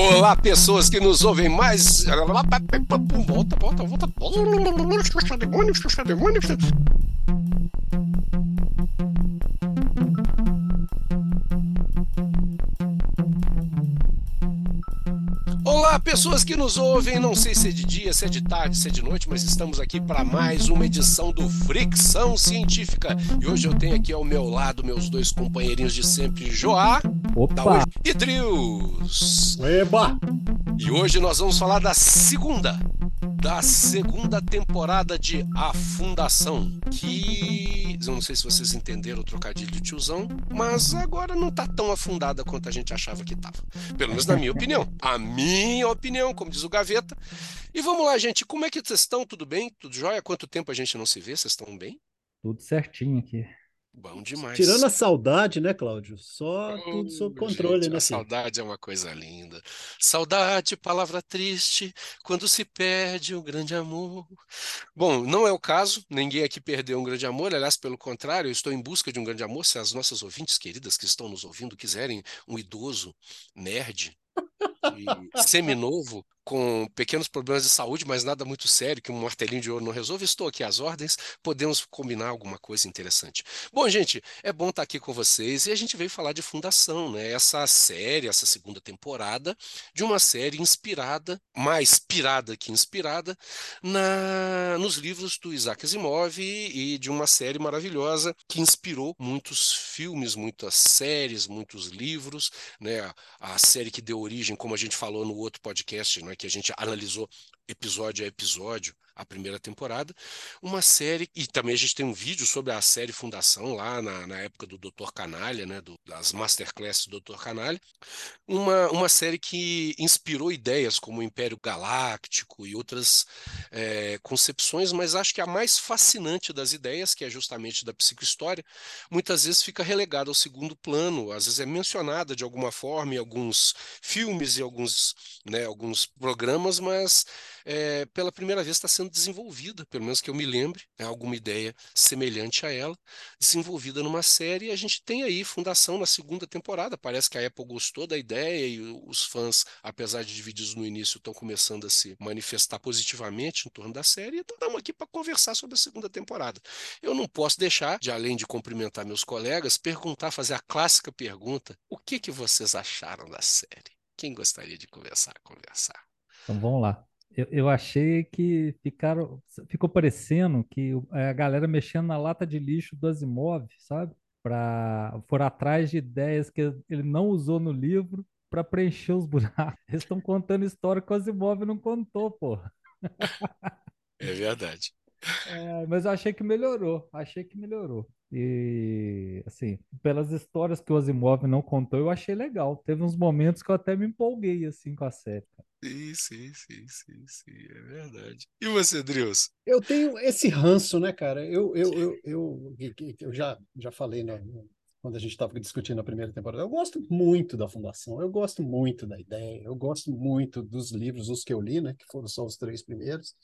Olá, pessoas que nos ouvem mais. Volta, volta, volta. Olá, pessoas que nos ouvem. Não sei se é de dia, se é de tarde, se é de noite, mas estamos aqui para mais uma edição do Fricção Científica. E hoje eu tenho aqui ao meu lado meus dois companheirinhos de sempre, Joá Opa! e Drius. Eba! E hoje nós vamos falar da segunda, da segunda temporada de A Fundação, que eu não sei se vocês entenderam o trocadilho de tiozão, mas agora não tá tão afundada quanto a gente achava que tava. Pelo menos na minha opinião. A minha opinião, como diz o Gaveta. E vamos lá, gente, como é que vocês estão? Tudo bem? Tudo jóia? Quanto tempo a gente não se vê? Vocês estão bem? Tudo certinho aqui. Bom demais. Tirando a saudade, né, Cláudio? Só tudo sob Oh, controle, gente, né, A filho? saudade é uma coisa linda. Saudade, palavra triste, quando se perde o grande amor. Bom, não é o caso, ninguém aqui perdeu um grande amor, aliás, pelo contrário, eu estou em busca de um grande amor. Se as nossas ouvintes queridas que estão nos ouvindo quiserem um idoso nerd e seminovo com pequenos problemas de saúde, mas nada muito sério que um martelinho de ouro não resolve, estou aqui às ordens, podemos combinar alguma coisa interessante. Bom, gente, é bom estar aqui com vocês e a gente veio falar de Fundação, né? Essa série, essa segunda temporada de uma série inspirada, mais pirada que inspirada, na, nos livros do Isaac Asimov e, de uma série maravilhosa que inspirou muitos filmes, muitas séries, muitos livros, né? A, a série que deu origem, como a gente falou no outro podcast, né? Que a gente analisou episódio a episódio a primeira temporada, uma série, e também a gente tem um vídeo sobre a série Fundação lá na, na época do Dr. Canalha, né, do, das Masterclasses do Dr. Canalha, uma, uma série que inspirou ideias como o Império Galáctico e outras eh, concepções, mas acho que a mais fascinante das ideias, que é justamente da psicohistória, muitas vezes fica relegada ao segundo plano, às vezes é mencionada de alguma forma em alguns filmes e alguns, né, alguns programas, mas é, pela primeira vez está sendo desenvolvida, pelo menos que eu me lembre, né, alguma ideia semelhante a ela, desenvolvida numa série. E a gente tem aí Fundação na segunda temporada. Parece que a Apple gostou da ideia e os fãs, apesar de divididos no início, estão começando a se manifestar positivamente em torno da série. Então estamos aqui para conversar sobre a segunda temporada. Eu não posso deixar de, além de cumprimentar meus colegas, perguntar, fazer a clássica pergunta: o que que vocês acharam da série? Quem gostaria de conversar? Conversar. Então vamos lá. Eu, eu achei que ficaram, ficou parecendo que o- a galera mexendo na lata de lixo do Asimov, sabe? Para for atrás de ideias que ele não usou no livro para preencher os buracos. Eles estão contando história que o Asimov não contou, porra. É verdade. É, mas eu achei que melhorou, achei que melhorou. E, assim, pelas histórias que o Asimov não contou, eu achei legal. Teve uns momentos que eu até me empolguei, assim, com a série. Sim, sim, sim, sim, sim, é verdade. E você, Drius? Eu tenho esse ranço, né, cara? Eu, eu, eu, eu, eu já, já falei né, quando a gente estava discutindo a primeira temporada. Eu gosto muito da Fundação, eu gosto muito da ideia, eu gosto muito dos livros, os que eu li, né, que foram só os três primeiros.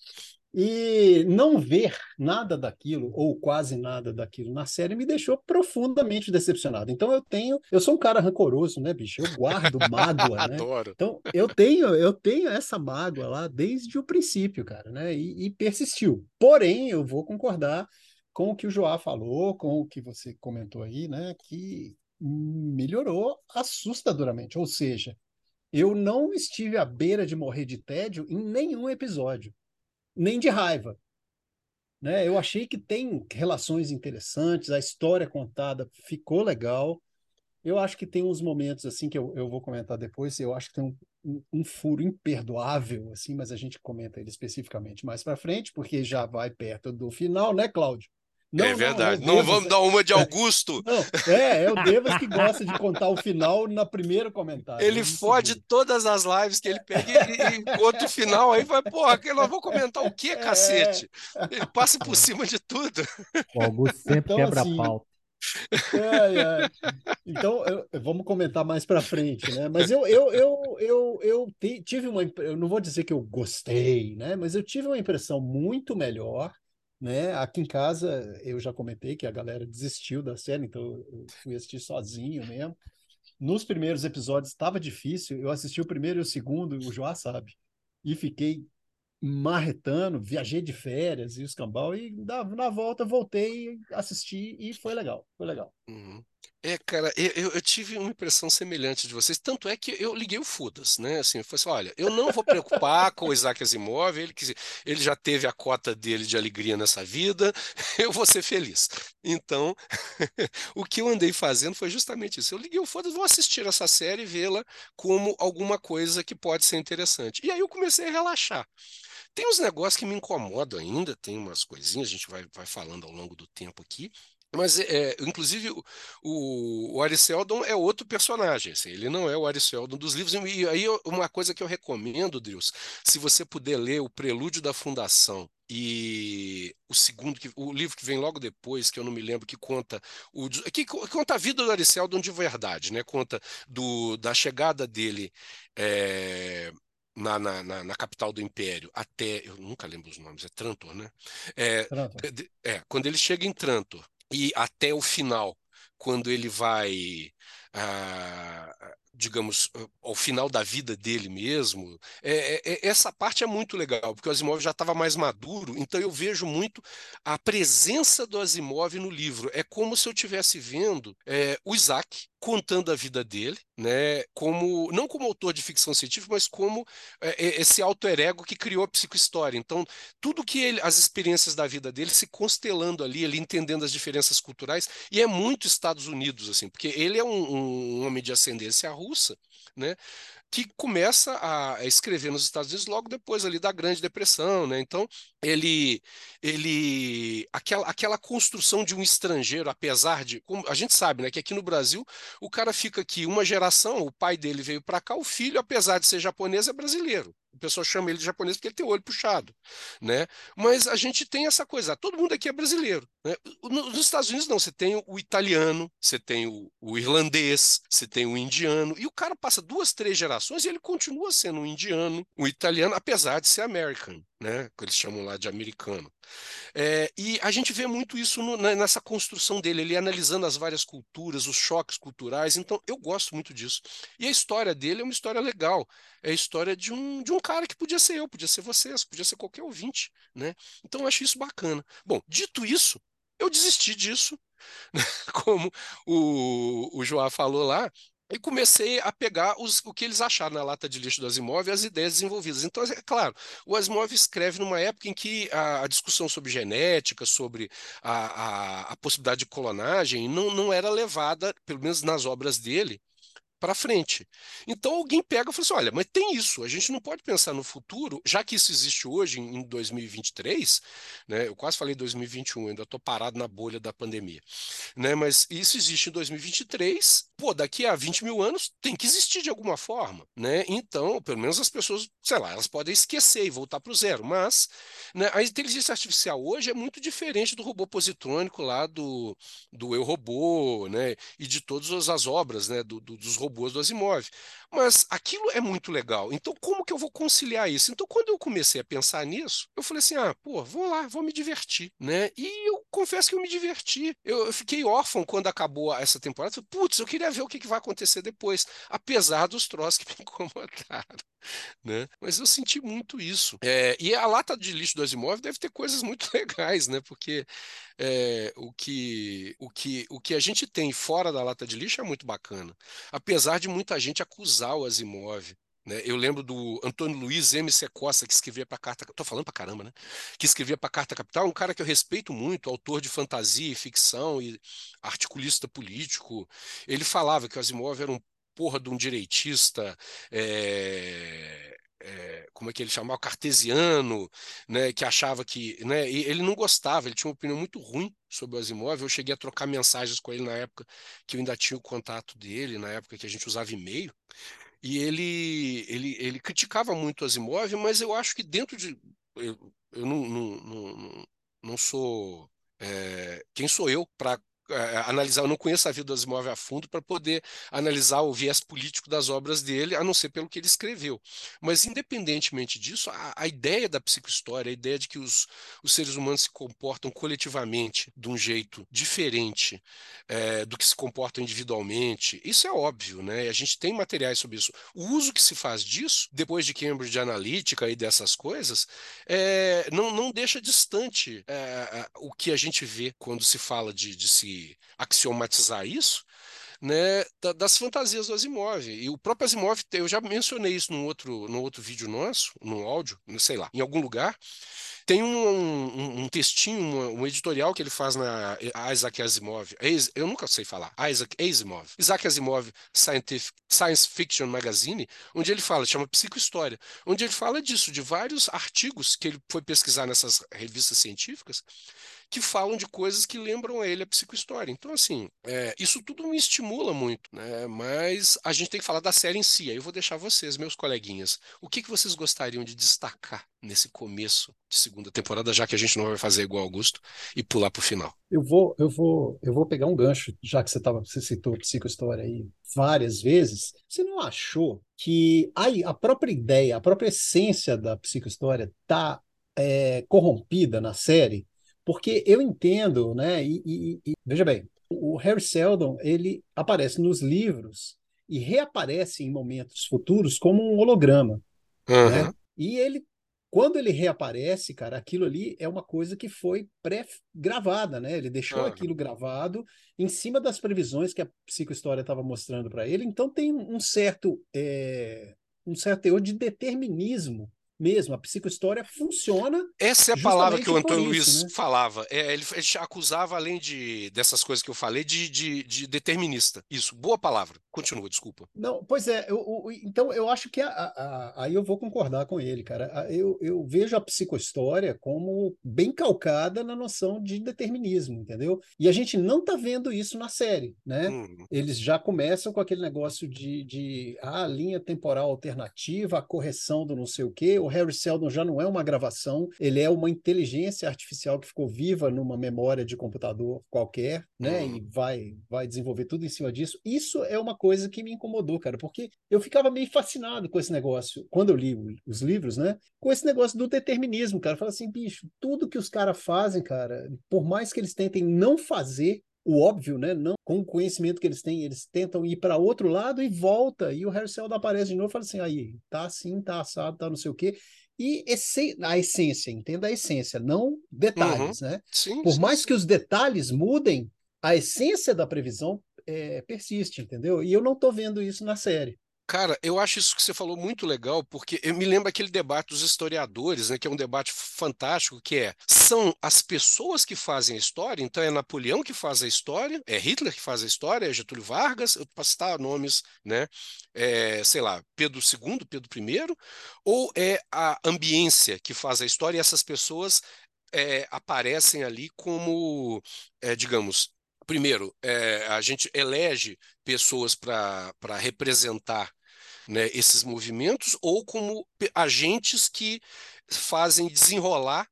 E não ver nada daquilo, ou quase nada daquilo na série, me deixou profundamente decepcionado. Então eu tenho, eu sou um cara rancoroso, né, bicho? Eu guardo mágoa, né? Adoro. Então, eu tenho, eu tenho essa mágoa lá desde o princípio, cara, né? E, e persistiu. Porém, eu vou concordar com o que o Joá falou, com o que você comentou aí, né? Que melhorou assustadoramente. Ou seja, eu não estive à beira de morrer de tédio em nenhum episódio, nem de raiva. Né? Eu achei que tem relações interessantes, a história contada ficou legal. Eu acho que tem uns momentos assim que eu, eu vou comentar depois. Eu acho que tem um, um, um furo imperdoável, assim, mas a gente comenta ele especificamente mais para frente, porque já vai perto do final, né, Cláudio? Não, é não, verdade. é o Não, Devas- vamos dar uma de Augusto. Não, é, é o Devas que gosta de contar o final na primeiro comentário. Ele no fode todas as lives que ele pega e, e outro final aí vai, porra, que nós vamos comentar o quê, cacete? Ele passa por cima de tudo. O Augusto sempre Então, quebra assim, a pauta. Ai, ai. Então, eu- vamos comentar mais para frente, né? Mas eu, eu, eu, eu, eu ti- tive uma, eu não vou dizer que eu gostei, né? Mas eu tive uma impressão muito melhor, né? Aqui em casa, eu já comentei que a galera desistiu da série, então eu fui assistir sozinho mesmo. nos primeiros episódios estava difícil. Eu assisti o primeiro e o segundo, o Joá sabe, e fiquei marretando, viajei de férias e os cambal, e na, na volta voltei, assisti e foi legal, foi legal. Uhum. É, cara, eu, eu, tive uma impressão semelhante de vocês, tanto é que eu liguei o foda-se, né? Assim, eu falei assim, olha, eu não vou preocupar com o Isaac Asimov, ele, ele já teve a cota dele de alegria nessa vida, eu vou ser feliz. Então, o que eu andei fazendo foi justamente isso. Eu liguei o foda-se, vou assistir essa série e vê-la como alguma coisa que pode ser interessante. E aí eu comecei a relaxar. Tem uns negócios que me incomodam ainda, tem umas coisinhas, a gente vai, vai falando ao longo do tempo aqui, mas, é, inclusive, o, o Ariseldon é outro personagem, assim, ele não é o Ariseldon dos livros. E aí, uma coisa que eu recomendo, Deus, se você puder ler o Prelúdio da Fundação e o segundo, que, o livro que vem logo depois, que eu não me lembro, que conta o que, conta a vida do Ariseldon de verdade, né? Conta do, da chegada dele é, na, na, na, na, capital do Império até, eu nunca lembro os nomes, é Trantor, né? É, Trantor. é quando ele chega em Trantor e até o final, quando ele vai, ah, digamos, ao final da vida dele mesmo, é, é, é, essa parte é muito legal, porque o Asimov já estava mais maduro, então eu vejo muito a presença do Asimov no livro. É como se eu estivesse vendo é, o Isaac contando a vida dele, né, como não como autor de ficção científica, mas como é, esse alter ego que criou a psicohistória. Então, tudo que ele, as experiências da vida dele se constelando ali, ele entendendo as diferenças culturais, e é muito Estados Unidos assim, porque ele é um, um homem de ascendência russa, né? Que começa a escrever nos Estados Unidos logo depois ali da Grande Depressão, né? Então ele ele aquela, aquela construção de um estrangeiro, apesar de a gente sabe, né, que aqui no Brasil o cara fica aqui uma geração, o pai dele veio para cá, o filho, apesar de ser japonês, é brasileiro. O pessoal chama ele de japonês porque ele tem o olho puxado, né? Mas a gente tem essa coisa, todo mundo aqui é brasileiro, né? Nos Estados Unidos não, você tem o italiano, você tem o, o irlandês, você tem o indiano, e o cara passa duas, três gerações e ele continua sendo um indiano, um italiano, apesar de ser American, né? Que eles chamam lá de americano. É, e a gente vê muito isso no, nessa construção dele, ele analisando as várias culturas, os choques culturais. Então, eu gosto muito disso. E a história dele é uma história legal. É a história de um, de um cara que podia ser eu, podia ser vocês, podia ser qualquer ouvinte. Né? Então, eu acho isso bacana. Bom, dito isso, eu desisti disso. Como o, o João falou lá, e comecei a pegar os, o que eles acharam na lata de lixo do Asimov e as ideias desenvolvidas. Então, é claro, o Asimov escreve numa época em que a, a discussão sobre genética, sobre a, a, a, possibilidade de clonagem, não, não era levada, pelo menos nas obras dele, para frente. Então alguém pega e fala assim: olha, mas tem isso, a gente não pode pensar no futuro, já que isso existe hoje, em 2023, né? Eu quase falei 2021, ainda estou parado na bolha da pandemia, né? Mas isso existe em 2023, pô, daqui a 20 mil anos tem que existir de alguma forma, né? Então, pelo menos as pessoas, sei lá, elas podem esquecer e voltar para o zero, mas né, a inteligência artificial hoje é muito diferente do robô positrônico lá do, do Eu Robô, né? E de todas as obras, né? Do, do, dos robôs do Asimov. Mas aquilo é muito legal. Então, como que eu vou conciliar isso? Então, quando eu comecei a pensar nisso, eu falei assim: ah, pô, vou lá, vou me divertir, né? E eu confesso que eu me diverti. Eu, fiquei órfão quando acabou essa temporada. Putz, eu queria ver o que, que vai acontecer depois, apesar dos troços que me incomodaram. Né? Mas eu senti muito isso. É, e a lata de lixo do Asimov deve ter coisas muito legais, né? Porque é, o, que, o, que, o que a gente tem fora da lata de lixo é muito bacana. Apesar de muita gente acusar o Asimov. Né? Eu lembro do Antônio Luiz M. C. Costa, que escrevia para Carta. Estou falando para caramba, né? Que escrevia para Carta Capital, um cara que eu respeito muito, autor de fantasia e ficção e articulista político. Ele falava que o Asimov era um porra de um direitista. É é, como é que ele chamava, cartesiano, né, que achava que, né, ele não gostava, ele tinha uma opinião muito ruim sobre o Asimov. Eu cheguei a trocar mensagens com ele na época que eu ainda tinha o contato dele, na época que a gente usava e-mail. E ele, ele, ele criticava muito o Asimov, mas eu acho que dentro de. Eu, eu não, não, não, não sou. É, quem sou eu para é, analisar, eu não conheço a vida do Asimov a fundo para poder analisar o viés político das obras dele, a não ser pelo que ele escreveu. Mas, independentemente disso, a, a ideia da psicohistória, a ideia de que os, os, seres humanos se comportam coletivamente de um jeito diferente é, do que se comportam individualmente, isso é óbvio, né? A gente tem materiais sobre isso. O uso que se faz disso, depois de Cambridge Analytica e dessas coisas, é, não, não deixa distante é, o que a gente vê quando se fala de, de axiomatizar isso, né, das fantasias do Asimov. E o próprio Asimov, eu já mencionei isso num outro, num outro vídeo nosso, num áudio, não sei lá, em algum lugar. Tem um, um, um textinho, um, um, editorial que ele faz na Isaac Asimov. Eu nunca sei falar. Isaac Asimov. Isaac Asimov Scientific, Science Fiction Magazine, onde ele fala, chama Psicohistória, onde ele fala disso, de vários artigos que ele foi pesquisar nessas revistas científicas que falam de coisas que lembram a ele a psicohistória. Então, assim, é, isso tudo me estimula muito, né? Mas a gente tem que falar da série em si. Aí eu vou deixar vocês, meus coleguinhas, o que, que vocês gostariam de destacar nesse começo de segunda temporada, já que a gente não vai fazer igual Augusto e pular para o final? Eu vou, eu vou, eu vou pegar um gancho, já que você tava, você citou psicohistória aí várias vezes. Você não achou que aí a própria ideia, a própria essência da psicohistória está é, corrompida na série? Porque eu entendo, né? E, e, e, veja bem, o Harry Seldon ele aparece nos livros e reaparece em momentos futuros como um holograma, uhum. né? E ele, quando ele reaparece, cara, aquilo ali é uma coisa que foi pré-gravada, né? Ele deixou uhum. aquilo gravado em cima das previsões que a psicohistória estava mostrando para ele. Então tem um certo é, um certo teor de determinismo mesmo. A psicohistória funciona. Essa é a palavra que o Antônio Luiz né? falava. É, ele, ele, acusava, além de, dessas coisas que eu falei, de, de, de determinista. Isso, boa palavra. Continua, desculpa. Não, pois é, eu, eu, então eu acho que a, a, aí eu vou concordar com ele, cara. Eu, eu vejo a psicohistória como bem calcada na noção de determinismo, entendeu? E a gente não tá vendo isso na série, né? Hum. Eles já começam com aquele negócio de, de ah, linha temporal alternativa, a correção do não sei o quê. O Harry Seldon já não é uma gravação, ele é uma inteligência artificial que ficou viva numa memória de computador qualquer, né? Hum. E vai, vai desenvolver tudo em cima disso. Isso é uma coisa coisa que me incomodou, cara, porque eu ficava meio fascinado com esse negócio, quando eu li os livros, né? Com esse negócio do determinismo, cara. Fala assim, bicho, tudo que os caras fazem, cara, por mais que eles tentem não fazer o óbvio, né? Não com o conhecimento que eles têm, eles tentam ir para outro lado e volta. E o Harry Seldon aparece de novo e fala assim: aí, tá assim, tá assado, tá não sei o quê. E esse, a essência, entenda a essência, não detalhes, uhum. né? Sim, Por sim, mais sim. que os detalhes mudem, a essência da previsão é, persiste, entendeu? E eu não estou vendo isso na série. Cara, eu acho isso que você falou muito legal, porque eu me lembro aquele debate dos historiadores, né, que é um debate fantástico, que é, são as pessoas que fazem a história, então é Napoleão que faz a história, é Hitler que faz a história, é Getúlio Vargas, eu posso citar nomes, né, é, sei lá, Pedro II, Pedro I, ou é a ambiência que faz a história e essas pessoas é, aparecem ali como, é, digamos, primeiro, é, a gente elege pessoas para representar né, esses movimentos ou como agentes que fazem desenrolar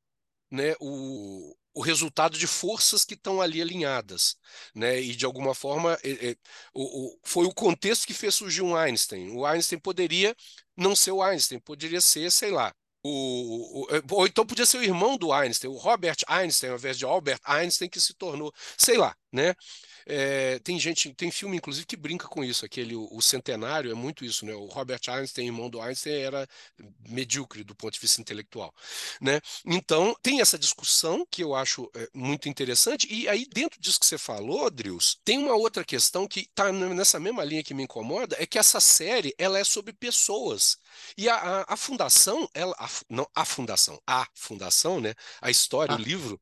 né, o, o resultado de forças que estão ali alinhadas, né? E de alguma forma é, é, o, o, foi o contexto que fez surgir um Einstein. O Einstein poderia não ser o Einstein, poderia ser, sei lá, o, o, ou então podia ser o irmão do Einstein, o Robert Einstein, ao invés de Albert Einstein, que se tornou, sei lá, né? É, tem gente, tem filme inclusive que brinca com isso, aquele o, o, Centenário é muito isso, né? O Robert Einstein, irmão do Einstein, era medíocre do ponto de vista intelectual, né? Então tem essa discussão que eu acho é, muito interessante e aí dentro disso que você falou, Drius, tem uma outra questão que está nessa mesma linha que me incomoda, é que essa série ela é sobre pessoas e a, a, a fundação, ela, a, não a fundação, a fundação, né? A história, o livro,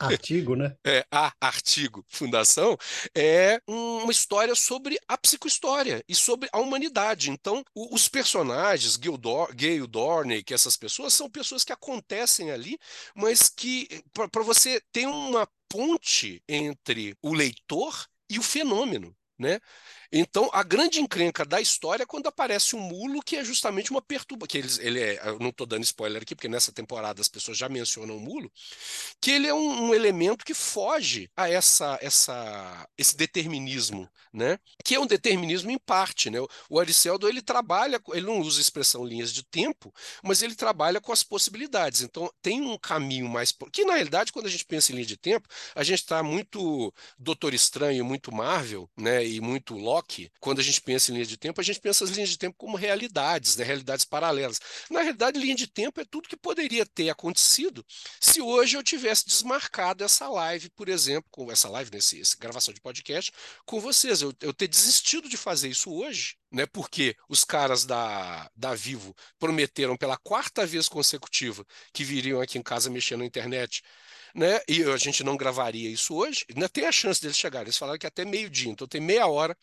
a artigo, né? É, a artigo, fundação é uma história sobre a psicohistória e sobre a humanidade. Então, o, os personagens, Gale Dorney, que essas pessoas, são pessoas que acontecem ali, mas que, para você ter uma ponte entre o leitor e o fenômeno. Né? Então, a grande encrenca da história é quando aparece um mulo que é justamente uma perturba, que ele é, eu não estou dando spoiler aqui, porque nessa temporada as pessoas já mencionam o mulo, que ele é um, um elemento que foge a essa, essa, esse determinismo, né? Que é um determinismo em parte, né? O Ariceldo ele trabalha, ele não usa a expressão linhas de tempo, mas ele trabalha com as possibilidades. Então, tem um caminho mais que na realidade, quando a gente pensa em linha de tempo, a gente está muito Doutor Estranho, muito Marvel, né? E muito Loki. Quando a gente pensa em linha de tempo, a gente pensa as linhas de tempo como realidades, né? Realidades paralelas. Na realidade, linha de tempo é tudo que poderia ter acontecido se hoje eu tivesse desmarcado essa live, por exemplo, com essa live, nesse, essa gravação de podcast, com vocês. Eu, eu ter desistido de fazer isso hoje, né? Porque os caras da, da Vivo prometeram pela quarta vez consecutiva que viriam aqui em casa mexendo na internet. Né? E a gente não gravaria isso hoje. Ainda tem a chance deles chegarem. Eles falaram que até meio-dia, então tem meia hora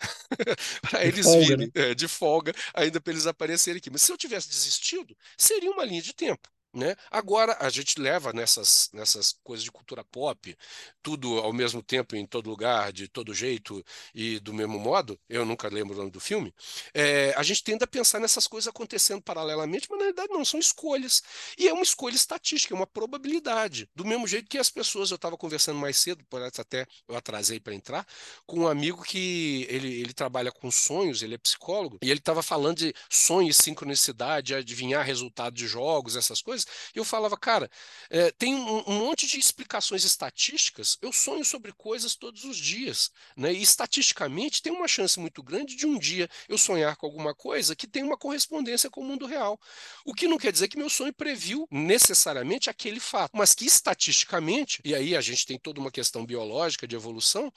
para eles folga, virem né? é, de folga, ainda para eles aparecerem aqui. Mas se eu tivesse desistido, seria uma linha de tempo. Né? Agora, a gente leva nessas, nessas coisas de cultura pop, tudo ao mesmo tempo, em todo lugar, de todo jeito e do mesmo modo, eu nunca lembro o nome do filme, é, a gente tende a pensar nessas coisas acontecendo paralelamente, mas na verdade não, são escolhas. E é uma escolha estatística, é uma probabilidade. Do mesmo jeito que as pessoas, eu estava conversando mais cedo, parece até eu atrasei para entrar, com um amigo que ele, ele trabalha com sonhos, ele é psicólogo, e ele estava falando de sonhos, sincronicidade, adivinhar resultado de jogos, essas coisas. E eu falava, cara, é, tem um, um, monte de explicações estatísticas. Eu sonho sobre coisas todos os dias. Né? E estatisticamente tem uma chance muito grande de um dia eu sonhar com alguma coisa que tem uma correspondência com o mundo real. O que não quer dizer que meu sonho previu necessariamente aquele fato, mas que estatisticamente, e aí a gente tem toda uma questão biológica de evolução,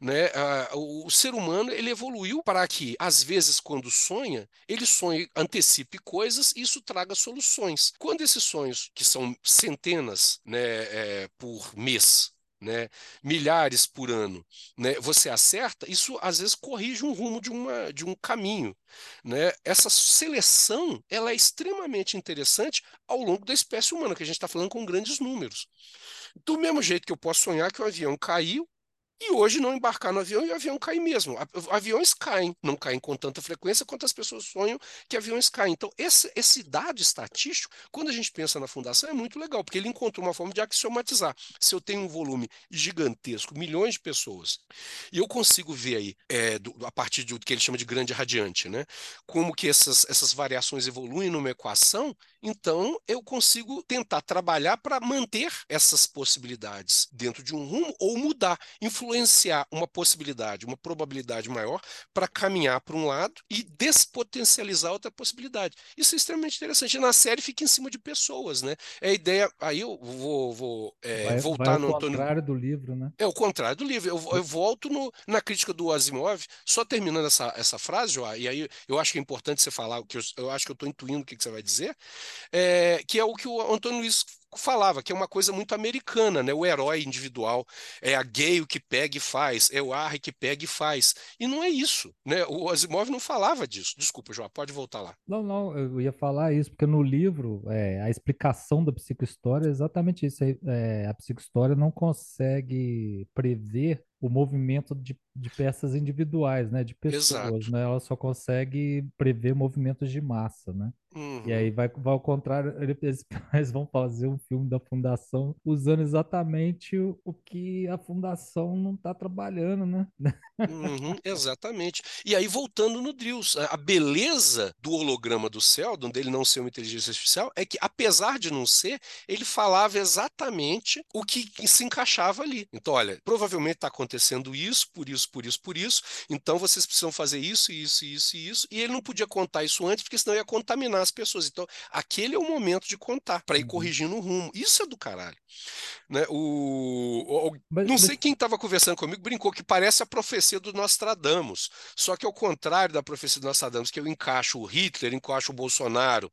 né? o, o ser humano ele evoluiu para que, às vezes, quando sonha, ele sonhe, antecipe coisas e isso traga soluções. Quando esses sonhos, que são centenas né, é, por mês, né, milhares por ano, né, você acerta, isso às vezes corrige um rumo de, uma, de um caminho. Né? Essa seleção ela é extremamente interessante ao longo da espécie humana, que a gente está falando com grandes números. Do mesmo jeito que eu posso sonhar que o avião caiu e hoje não embarcar no avião e o avião cair mesmo. Aviões caem, não caem com tanta frequência quanto as pessoas sonham que aviões caem. Então, esse, esse dado estatístico, quando a gente pensa na fundação, é muito legal, porque ele encontrou uma forma de axiomatizar. Se eu tenho um volume gigantesco, milhões de pessoas, e eu consigo ver aí, é, do, a partir do que ele chama de grande radiante, né, como que essas, essas variações evoluem numa equação, então eu consigo tentar trabalhar para manter essas possibilidades dentro de um rumo ou mudar, influenciar influenciar uma possibilidade, uma probabilidade maior para caminhar para um lado e despotencializar outra possibilidade. Isso é extremamente interessante. E na série fica em cima de pessoas, né? É a ideia. Aí eu vou, vou é, vai, voltar vai no Antônio. contrário do livro, né? É o contrário do livro. Eu, eu volto no, na crítica do Asimov, só terminando essa, essa frase, Joá, e aí eu acho que é importante você falar, o que eu, eu acho que eu estou intuindo o que, que você vai dizer, é, que é o que o Antônio Luiz falava, que é uma coisa muito americana, né? O herói individual é a gay o que pega e faz, é o Arre que pega e faz. E não é isso, né? O Asimov não falava disso. Desculpa, João, pode voltar lá. Não, não, eu ia falar isso, porque no livro, é, a explicação da psicohistória é exatamente isso. É, a psicohistória não consegue prever o movimento de, de peças individuais, né? De pessoas, Exato. né? Ela só consegue prever movimentos de massa, né? Uhum. E aí vai, vai ao contrário, eles, vão fazer um filme da fundação usando exatamente o, o que a fundação não está trabalhando, né? Uhum, exatamente. E aí, voltando no Drills, a beleza do holograma do Seldon, dele não ser uma inteligência artificial, é que, apesar de não ser, ele falava exatamente o que, que se encaixava ali. Então, olha, provavelmente está acontecendo isso, por isso, por isso, por isso, então vocês precisam fazer isso, isso, isso e isso, e ele não podia contar isso antes, porque senão ia contaminar as pessoas. Então, aquele é o momento de contar, para ir uhum. corrigindo o rumo. Isso é do caralho. Né? O, o mas, não sei quem estava conversando comigo, brincou que parece a profecia do Nostradamus. Só que ao contrário da profecia do Nostradamus, que eu encaixo o Hitler, encaixo o Bolsonaro,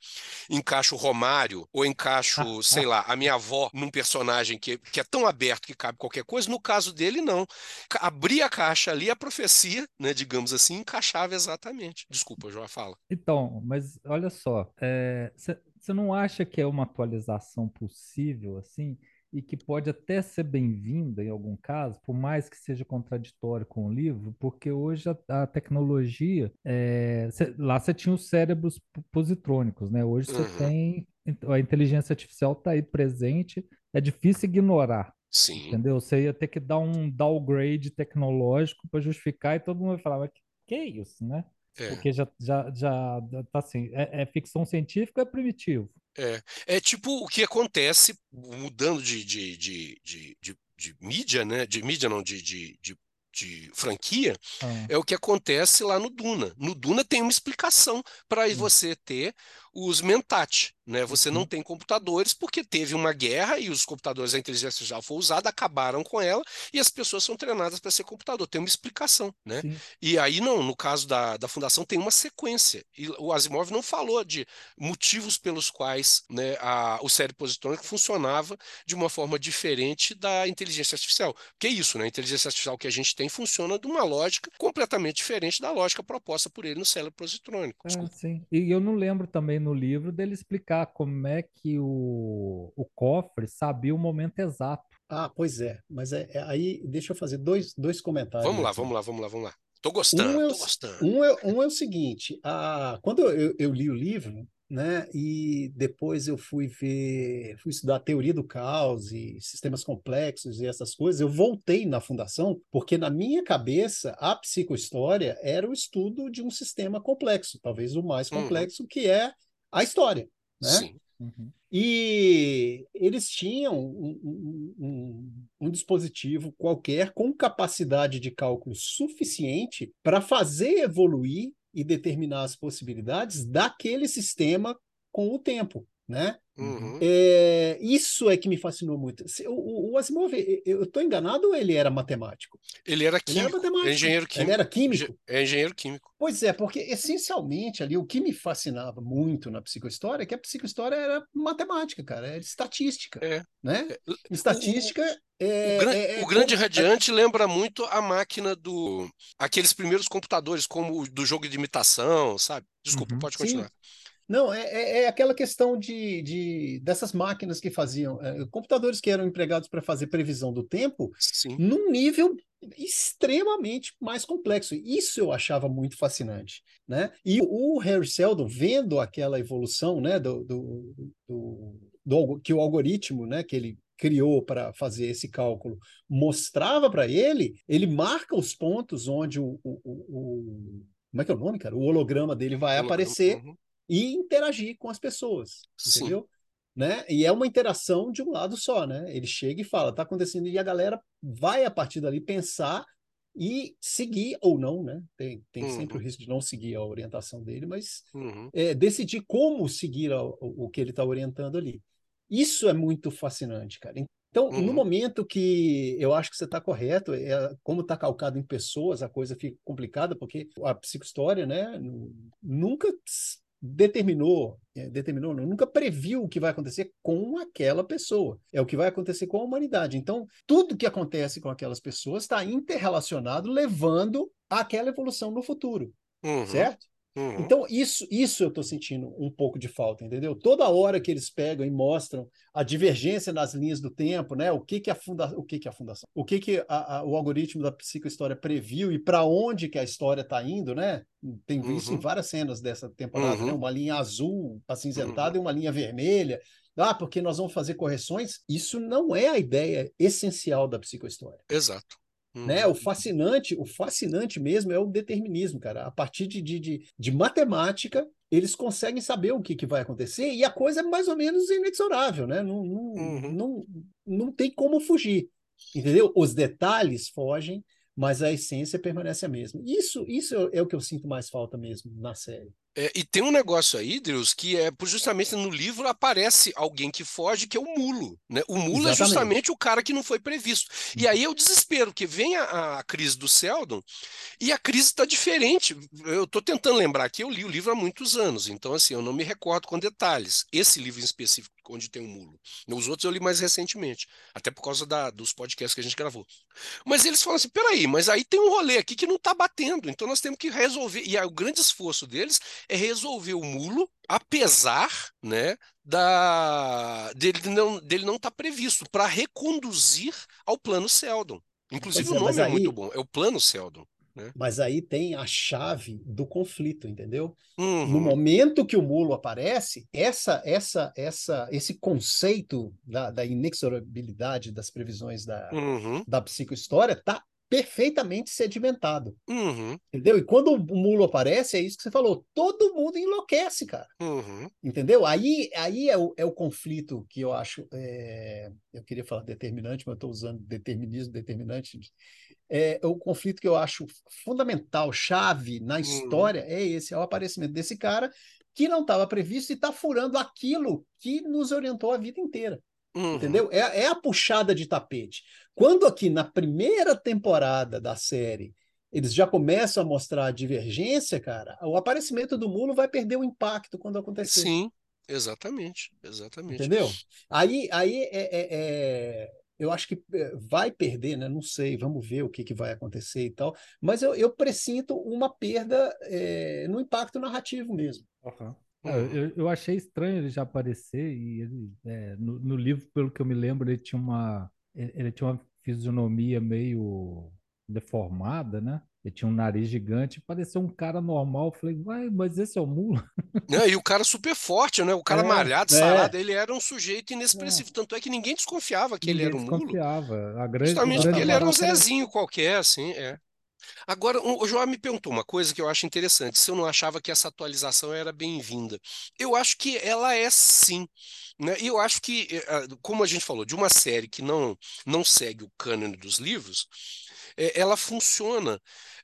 encaixo o Romário, ou encaixo, sei lá, a minha avó num personagem que, que é tão aberto que cabe qualquer coisa, no caso dele, não. Abria a caixa ali, a profecia, né, digamos assim, encaixava exatamente. Desculpa, João, fala. Então, mas olha só, você é, não acha que é uma atualização possível, assim? e que pode até ser bem-vinda em algum caso, por mais que seja contraditório com o livro, porque hoje a, a tecnologia, é, cê, lá você tinha os cérebros positrônicos, né? Hoje você Uhum. tem a inteligência artificial está aí presente, é difícil ignorar. Sim. Entendeu? Você ia ter que dar um downgrade tecnológico para justificar e todo mundo vai falar, mas que, que é isso, né? É. Porque já, já, já tá assim, é, é ficção científica, é primitivo. É, é tipo o que acontece mudando de, de, de, de, de, de mídia, né? De mídia não, de, de, de, de franquia, Ah, é o que acontece lá no Duna. No Duna tem uma explicação para você ter os mentat, né? Você não Uhum. tem computadores porque teve uma guerra e os computadores, a inteligência artificial foi usada, acabaram com ela e as pessoas são treinadas para ser computador. Tem uma explicação, né? sim. E aí não, no caso da, da fundação tem uma sequência. E o Asimov não falou de motivos pelos quais né, a, o cérebro positrônico funcionava de uma forma diferente da inteligência artificial. Que é isso, né? A inteligência artificial que a gente tem funciona de uma lógica completamente diferente da lógica proposta por ele no cérebro positrônico. É, sim. E eu não lembro também no livro dele explicar como é que o, o cofre sabia o momento exato. Ah, pois é. Mas é, é- aí deixa eu fazer dois, dois comentários. Vamos lá, vamos lá, vamos lá, vamos lá. Tô gostando, Um é, tô o, gostando. um, é, um é o seguinte: a, quando eu, eu li o livro, né, e depois eu fui ver, fui estudar a teoria do caos e sistemas complexos e essas coisas, eu voltei na fundação, porque na minha cabeça a psicohistória era o estudo de um sistema complexo, talvez o mais Uhum. complexo, que é a história, né? Sim. Uhum. E eles tinham um, um- um- um dispositivo qualquer com capacidade de cálculo suficiente para fazer evoluir e determinar as possibilidades daquele sistema com o tempo, né? Uhum. É, isso é que me fascinou muito. O, o- o Asimov, eu estou enganado ou ele era matemático? Ele era Ele era químico, matemático. é engenheiro Ele químico. era químico. É engenheiro químico. Pois é, porque essencialmente ali o que me fascinava muito na psicohistória é que a psicohistória era matemática, cara, era estatística, É. né? É, Estatística é, O, gran- é- é o grande radiante lembra muito a máquina do. aqueles primeiros computadores, como o do jogo de imitação, sabe? Desculpa, Uhum. pode Sim. Não, é, é- é aquela questão de, de- dessas máquinas que faziam, é, computadores que eram empregados para fazer previsão do tempo, Sim. num nível extremamente mais complexo. Isso eu achava muito fascinante, né? E o Harry Seldon, vendo aquela evolução, né, do, do, do- do que o algoritmo, né, que ele criou para fazer esse cálculo, mostrava para ele, ele marca os pontos onde o, o, o- o- como é que é o nome, cara? O holograma dele vai aparecer Uhum. E interagir com as pessoas, Sim. entendeu? Né? E é uma interação de um lado só, né? Ele chega e fala, tá acontecendo, e a galera vai a partir dali pensar e seguir ou não, né? Tem, tem sempre o Uhum. risco de não seguir a orientação dele, mas Uhum. é, decidir como seguir a- o, o que ele está orientando ali. Isso é muito fascinante, cara. Então, no Uhum. momento que eu acho que você está correto, é, como está calcado em pessoas, a coisa fica complicada, porque a psicohistória, né, nu- nunca determinou, é, determinou, não, nunca previu o que vai acontecer com aquela pessoa. É o que vai acontecer com a humanidade. Então, tudo que acontece com aquelas pessoas está interrelacionado, levando àquela evolução no futuro, Uhum. certo? Uhum. Então, isso, isso eu estou sentindo um pouco de falta, entendeu? Toda hora que eles pegam e mostram a divergência nas linhas do tempo, né? O que que a, funda o que que a fundação, o que que a, a, o algoritmo da psicohistória previu e para onde que a história está indo, né? Tem visto Uhum. em várias cenas dessa temporada, Uhum. né? Uma linha azul acinzentada e uma linha vermelha. Ah, porque nós vamos fazer correções. Isso não é a ideia essencial da psicohistória Exato. Né? Uhum. O fascinante, o fascinante mesmo é o determinismo, cara. A partir de, de, de, de matemática, eles conseguem saber o que, que vai acontecer e a coisa é mais ou menos inexorável, né? Não, não, Uhum. não, não tem como fugir, entendeu? Os detalhes fogem, mas a essência permanece a mesma. Isso, isso é o que eu sinto mais falta mesmo na série. É, e tem um negócio aí, Deus, que é justamente no livro aparece alguém que foge, que é o mulo. Né? O mulo é Exatamente. justamente o cara que não foi previsto. E aí é o desespero, porque vem a, a crise do Seldon e a crise está diferente. Eu estou tentando lembrar aqui, eu li o livro há muitos anos, então assim, eu não me recordo com detalhes. Esse livro em específico, onde tem o mulo. Os outros eu li mais recentemente, até por causa da- dos podcasts que a gente gravou. Mas eles falam assim: peraí, mas aí tem um rolê aqui que não está batendo, então nós temos que resolver. E aí, o grande esforço deles é resolver o mulo, apesar, né, da dele não dele não estar tá previsto para reconduzir ao plano Seldon. Inclusive Pois o é, mas nome é muito aí, bom, é o plano Seldon, né? mas aí tem a chave do conflito, entendeu? No Uhum, momento que o mulo aparece, essa, essa, essa, esse conceito da, da inexorabilidade das previsões da, uhum, da psicohistória está perfeitamente sedimentado, uhum, entendeu? E quando o mulo aparece, é isso que você falou, todo mundo enlouquece, cara. uhum, Entendeu? Aí, aí é, o, é o conflito que eu acho. é, eu queria falar determinante, mas estou usando determinismo determinante. É, o conflito que eu acho fundamental, chave na uhum, história, é esse: é o aparecimento desse cara que não estava previsto e está furando aquilo que nos orientou a vida inteira. Uhum. Entendeu? É, é a puxada de tapete. Quando aqui na primeira temporada da série eles já começam a mostrar a divergência, cara, o aparecimento do mulo vai perder o impacto quando acontecer. Sim, exatamente, exatamente. Entendeu? Aí, aí é, é- é- eu acho que é, vai perder, né? Não sei, vamos ver o que, que vai acontecer e tal. Mas eu, eu presinto uma perda é, no impacto narrativo mesmo. Aham. Uhum, eu, eu achei estranho ele já aparecer e ele, é, no, no livro, pelo que eu me lembro, ele tinha uma, ele, ele tinha uma fisionomia meio deformada, né? Ele tinha um nariz gigante, parecia um cara normal. Eu falei, vai, mas esse é o Mula? Né, E o cara super forte, né? O cara É, malhado, sarado, É, ele era um sujeito é, inexpressivo. Tanto é que ninguém desconfiava que ele ninguém era um mulo, desconfiava. A grande, justamente porque ele era um. Zezinho qualquer, assim, é. Agora, o João me perguntou uma coisa que eu acho interessante, se eu não achava que essa atualização era bem-vinda. Eu acho que ela é sim, né? E eu acho que, eh, como a gente falou, de uma série que não, não segue o cânone dos livros, eh, ela funciona.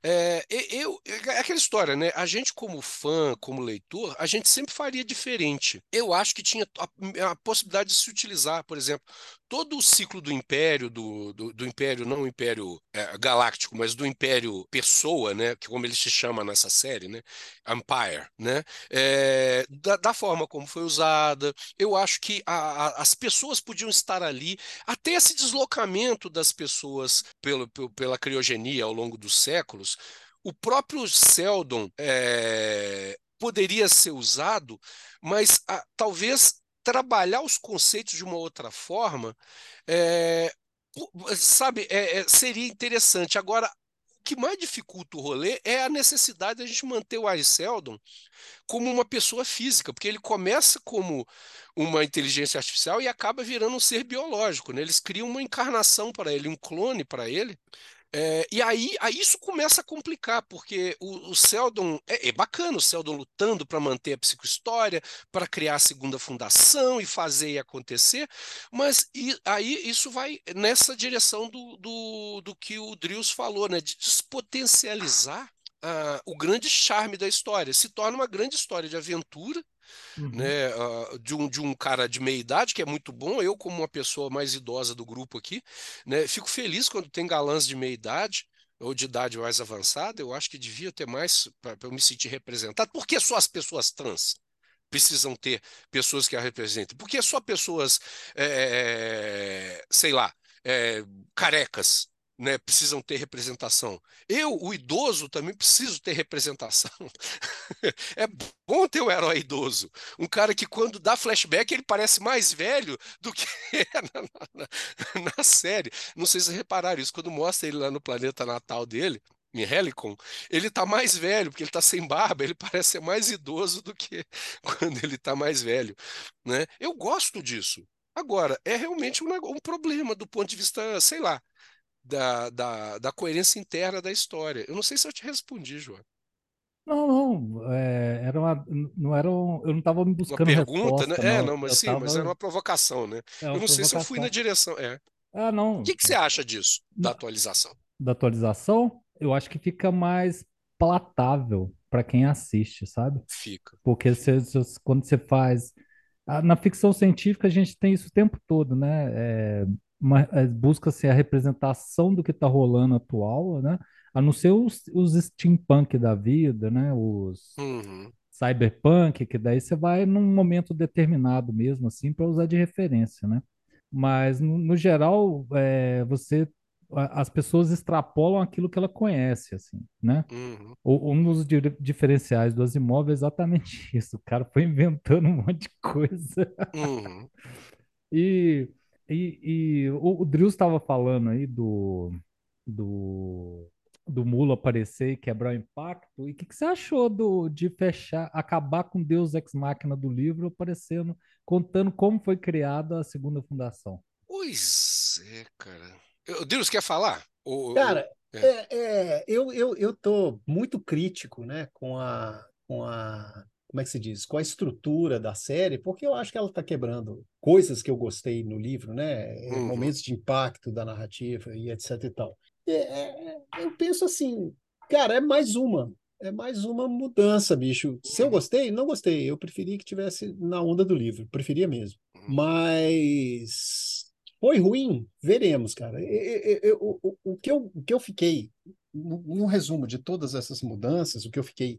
É, eu, é aquela história, né? A gente, como fã, como leitor, a gente sempre faria diferente. Eu acho que tinha a, a possibilidade de se utilizar, por exemplo, todo o ciclo do Império, do, do, do Império, não o Império é, Galáctico, mas do Império Pessoa, né, que como ele se chama nessa série, né, Empire, né, é, da, da forma como foi usada, eu acho que a- a- as pessoas podiam estar ali, até esse deslocamento das pessoas pelo, pelo- pela criogenia ao longo dos séculos, o próprio Seldon é, poderia ser usado, mas ah, talvez trabalhar os conceitos de uma outra forma, é, o- sabe, é, é, seria interessante. Agora, o que mais dificulta o rolê é a necessidade da gente manter o Ari Seldon como uma pessoa física, porque ele começa como uma inteligência artificial e acaba virando um ser biológico, né? Eles criam uma encarnação para ele, um clone para ele, é, e aí, aí isso começa a complicar, porque o, o Seldon é, é bacana, o Seldon lutando para manter a psicohistória, para criar a segunda fundação e fazer e acontecer, mas e- aí isso vai nessa direção do, do, do que o Drills falou, né, de despotencializar ah, o grande charme da história. Se torna uma grande história de aventura Uhum, né, de um, de um cara de meia idade, que é muito bom. Eu, como uma pessoa mais idosa do grupo aqui, né, fico feliz quando tem galãs de meia idade ou de idade mais avançada. Eu acho que devia ter mais para eu me sentir representado. Por que só as pessoas trans? Precisam ter pessoas que a representem. Por que só pessoas, eh, sei lá, eh, carecas, né, precisam ter representação? Eu, o idoso, também preciso ter representação. É bom ter um herói idoso. Um cara que, quando dá flashback, ele parece mais velho do que na, na- na série. Não sei se vocês repararam isso. Quando mostra ele lá no planeta natal dele, em Helicon, ele tá mais velho, porque ele tá sem barba, ele parece ser mais idoso do que quando ele tá mais velho, né? Eu gosto disso. Agora, é realmente um, um problema do ponto de vista, sei lá, da, da, da coerência interna da história. Eu não sei se eu te respondi, João. Não, não, é, era uma, não era um, eu não estava Uma buscando pergunta, né? resposta, É, não. não, mas sim, mas era uma provocação, né? é Eu uma não sei se eu fui na direção. É. O Ah, não, que que você acha disso, da atualização? da atualização, eu acho que fica mais palatável para quem assiste, sabe? Fica. Porque você- você- quando você faz. ah, Na ficção científica, a gente tem isso o tempo todo, né? É, uma- é, Busca-se a representação do que está rolando atual, né? A não ser os, os steampunk da vida, né? Os Uhum, cyberpunk, que daí você vai num momento determinado mesmo, assim, para usar de referência, né? Mas, no, no geral, é, você as pessoas extrapolam aquilo que ela conhece, assim, né? Uhum. Um dos di- diferenciais do Asimov é exatamente isso. O cara foi inventando um monte de coisa. Uhum. E, e, e o, o Drill estava falando aí do, do, do Mula aparecer e quebrar o impacto. E o que, que você achou do, de fechar, acabar com Deus Ex Machina do livro, aparecendo, contando como foi criada a segunda fundação? Pois é, cara. Eu- Deus quer falar? Ou- Cara, é. é, é, eu, eu, eu tô muito crítico, né, com a, com a, como é que se diz, com a estrutura da série, porque eu acho que ela está quebrando coisas que eu gostei no livro, né, é, Uhum. momentos de impacto da narrativa e etc e tal. É, é, é, eu penso assim, cara, é mais uma, é mais uma mudança, bicho. Se eu Uhum. gostei, não gostei. Eu preferi que tivesse na onda do livro, preferia mesmo. Uhum. Mas foi ruim? Veremos, cara. Eu- eu- eu- o, que eu, o que eu fiquei, no resumo de todas essas mudanças, o que eu fiquei,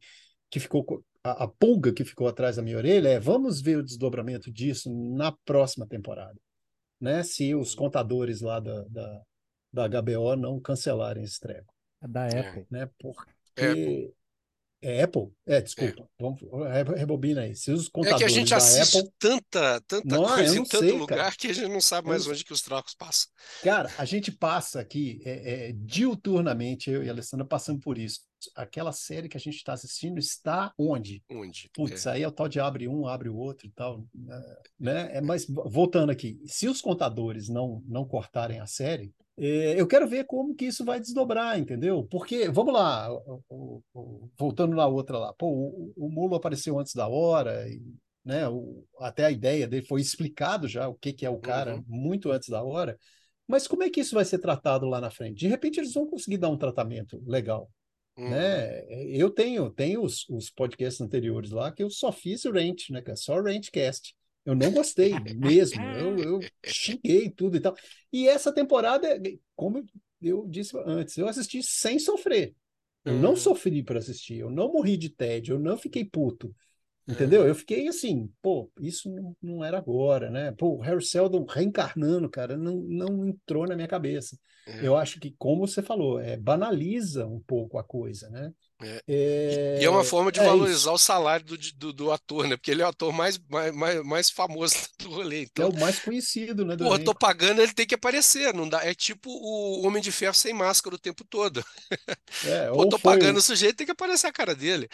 que ficou, co- a, a pulga que ficou atrás da minha orelha é vamos ver o desdobramento disso na próxima temporada, né? Se os contadores lá da, da, da HBO não cancelarem esse treco, É da É. Apple. né? É, Porque é Apple? É, desculpa. Vamos, re- rebobina aí. Se os É que a contadores gente da assiste Apple tanta, tanta Não, eu coisa em tanto sei, lugar cara. que a gente não sabe Eu mais não- onde que os trocos passam. Cara, a gente passa aqui é, é, diuturnamente, eu e a Alessandra passamos por isso. Aquela série que a gente está assistindo está onde? Onde? Putz, É. aí é o tal de abre um, abre o outro e tal, né? É, mas voltando aqui, se os contadores não não cortarem a série, é, eu quero ver como que isso vai desdobrar, entendeu? Porque, vamos lá, voltando na outra lá, pô, o, o Mulo apareceu antes da hora, e, né? o- até a ideia dele foi explicado já o que, que é o cara Uhum. muito antes da hora. Mas como é que isso vai ser tratado lá na frente? De repente eles vão conseguir dar um tratamento legal Uhum. né? Eu tenho, tenho os, os podcasts anteriores lá que eu só fiz rant, né, cara? Só rantcast. Eu não gostei mesmo. Eu, eu xinguei tudo e tal. E essa temporada, como eu disse antes, eu assisti sem sofrer. Eu não Uhum. sofri para assistir, eu não morri de tédio, eu não fiquei puto. Entendeu? Eu fiquei assim, pô, isso não, não era agora, né? Pô, o Harry Seldon reencarnando, cara, não, não entrou na minha cabeça. É. Eu acho que, como você falou, é, banaliza um pouco a coisa, né? É. É, E é uma forma de é valorizar isso. o salário do, do, do ator, né? Porque ele é o ator mais, mais, mais, mais famoso do rolê. É Então, o mais conhecido, né, do porra, tô pagando, ele tem que aparecer. Não dá. É tipo o Homem de Ferro sem máscara o tempo todo. É, Pô, ou tô foi pagando o. sujeito, tem que aparecer a cara dele.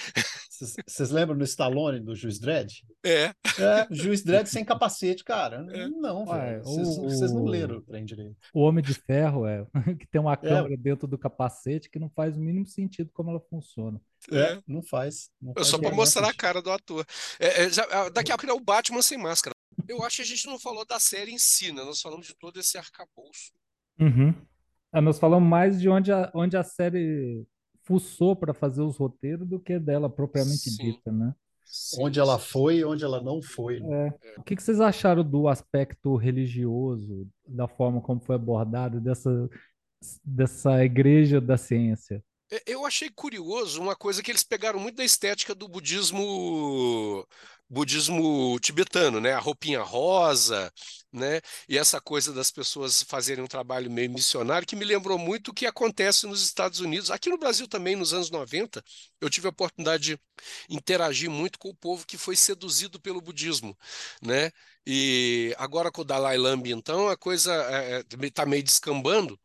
Vocês lembram do Stallone, do Juiz Dredd? É. É, Juiz Dredd sem capacete, cara. É. Não. Vocês não- leram o trem direito. O Homem de Ferro é que tem uma É, câmera dentro do capacete que não faz o mínimo sentido como ela funciona. É, É. não faz. Não É faz só menor mostrar a cara do ator. É, é, já- daqui a pouco é o Batman sem máscara. Eu acho que a gente não falou da série em si, né? Nós falamos de todo esse arcabouço. Uhum. Ah, nós falamos mais de onde a, onde a série fuçou para fazer os roteiros do que dela propriamente Sim. dita, né? Sim, Onde ela foi e onde ela não foi. né? É. O que que vocês acharam do aspecto religioso, da forma como foi abordado, dessa, dessa igreja da ciência? É, Eu achei curioso uma coisa que eles pegaram muito da estética do budismo budismo tibetano, né? A roupinha rosa, né? E essa coisa das pessoas fazerem um trabalho meio missionário que me lembrou muito o que acontece nos Estados Unidos. Aqui no Brasil também, nos anos 90, eu tive a oportunidade de interagir muito com o povo que foi seduzido pelo budismo, né? E agora com o Dalai Lama, então, a coisa está meio descambando,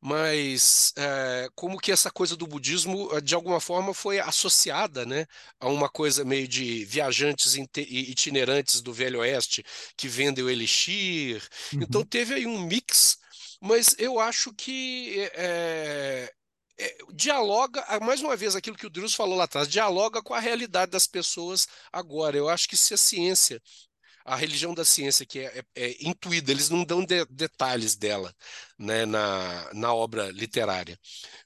mas é, como que essa coisa do budismo, eh, de alguma forma, foi associada, né, a uma coisa meio de viajantes itinerantes do Velho Oeste que vendem o elixir. Então Uhum. teve aí um mix, mas eu acho que é, é, dialoga, ah, mais uma vez, aquilo que o Drus falou lá atrás, dialoga com a realidade das pessoas agora. Eu acho que se a ciência a religião da ciência que é, é, é intuída, eles não dão de- detalhes dela, né, na, na obra literária.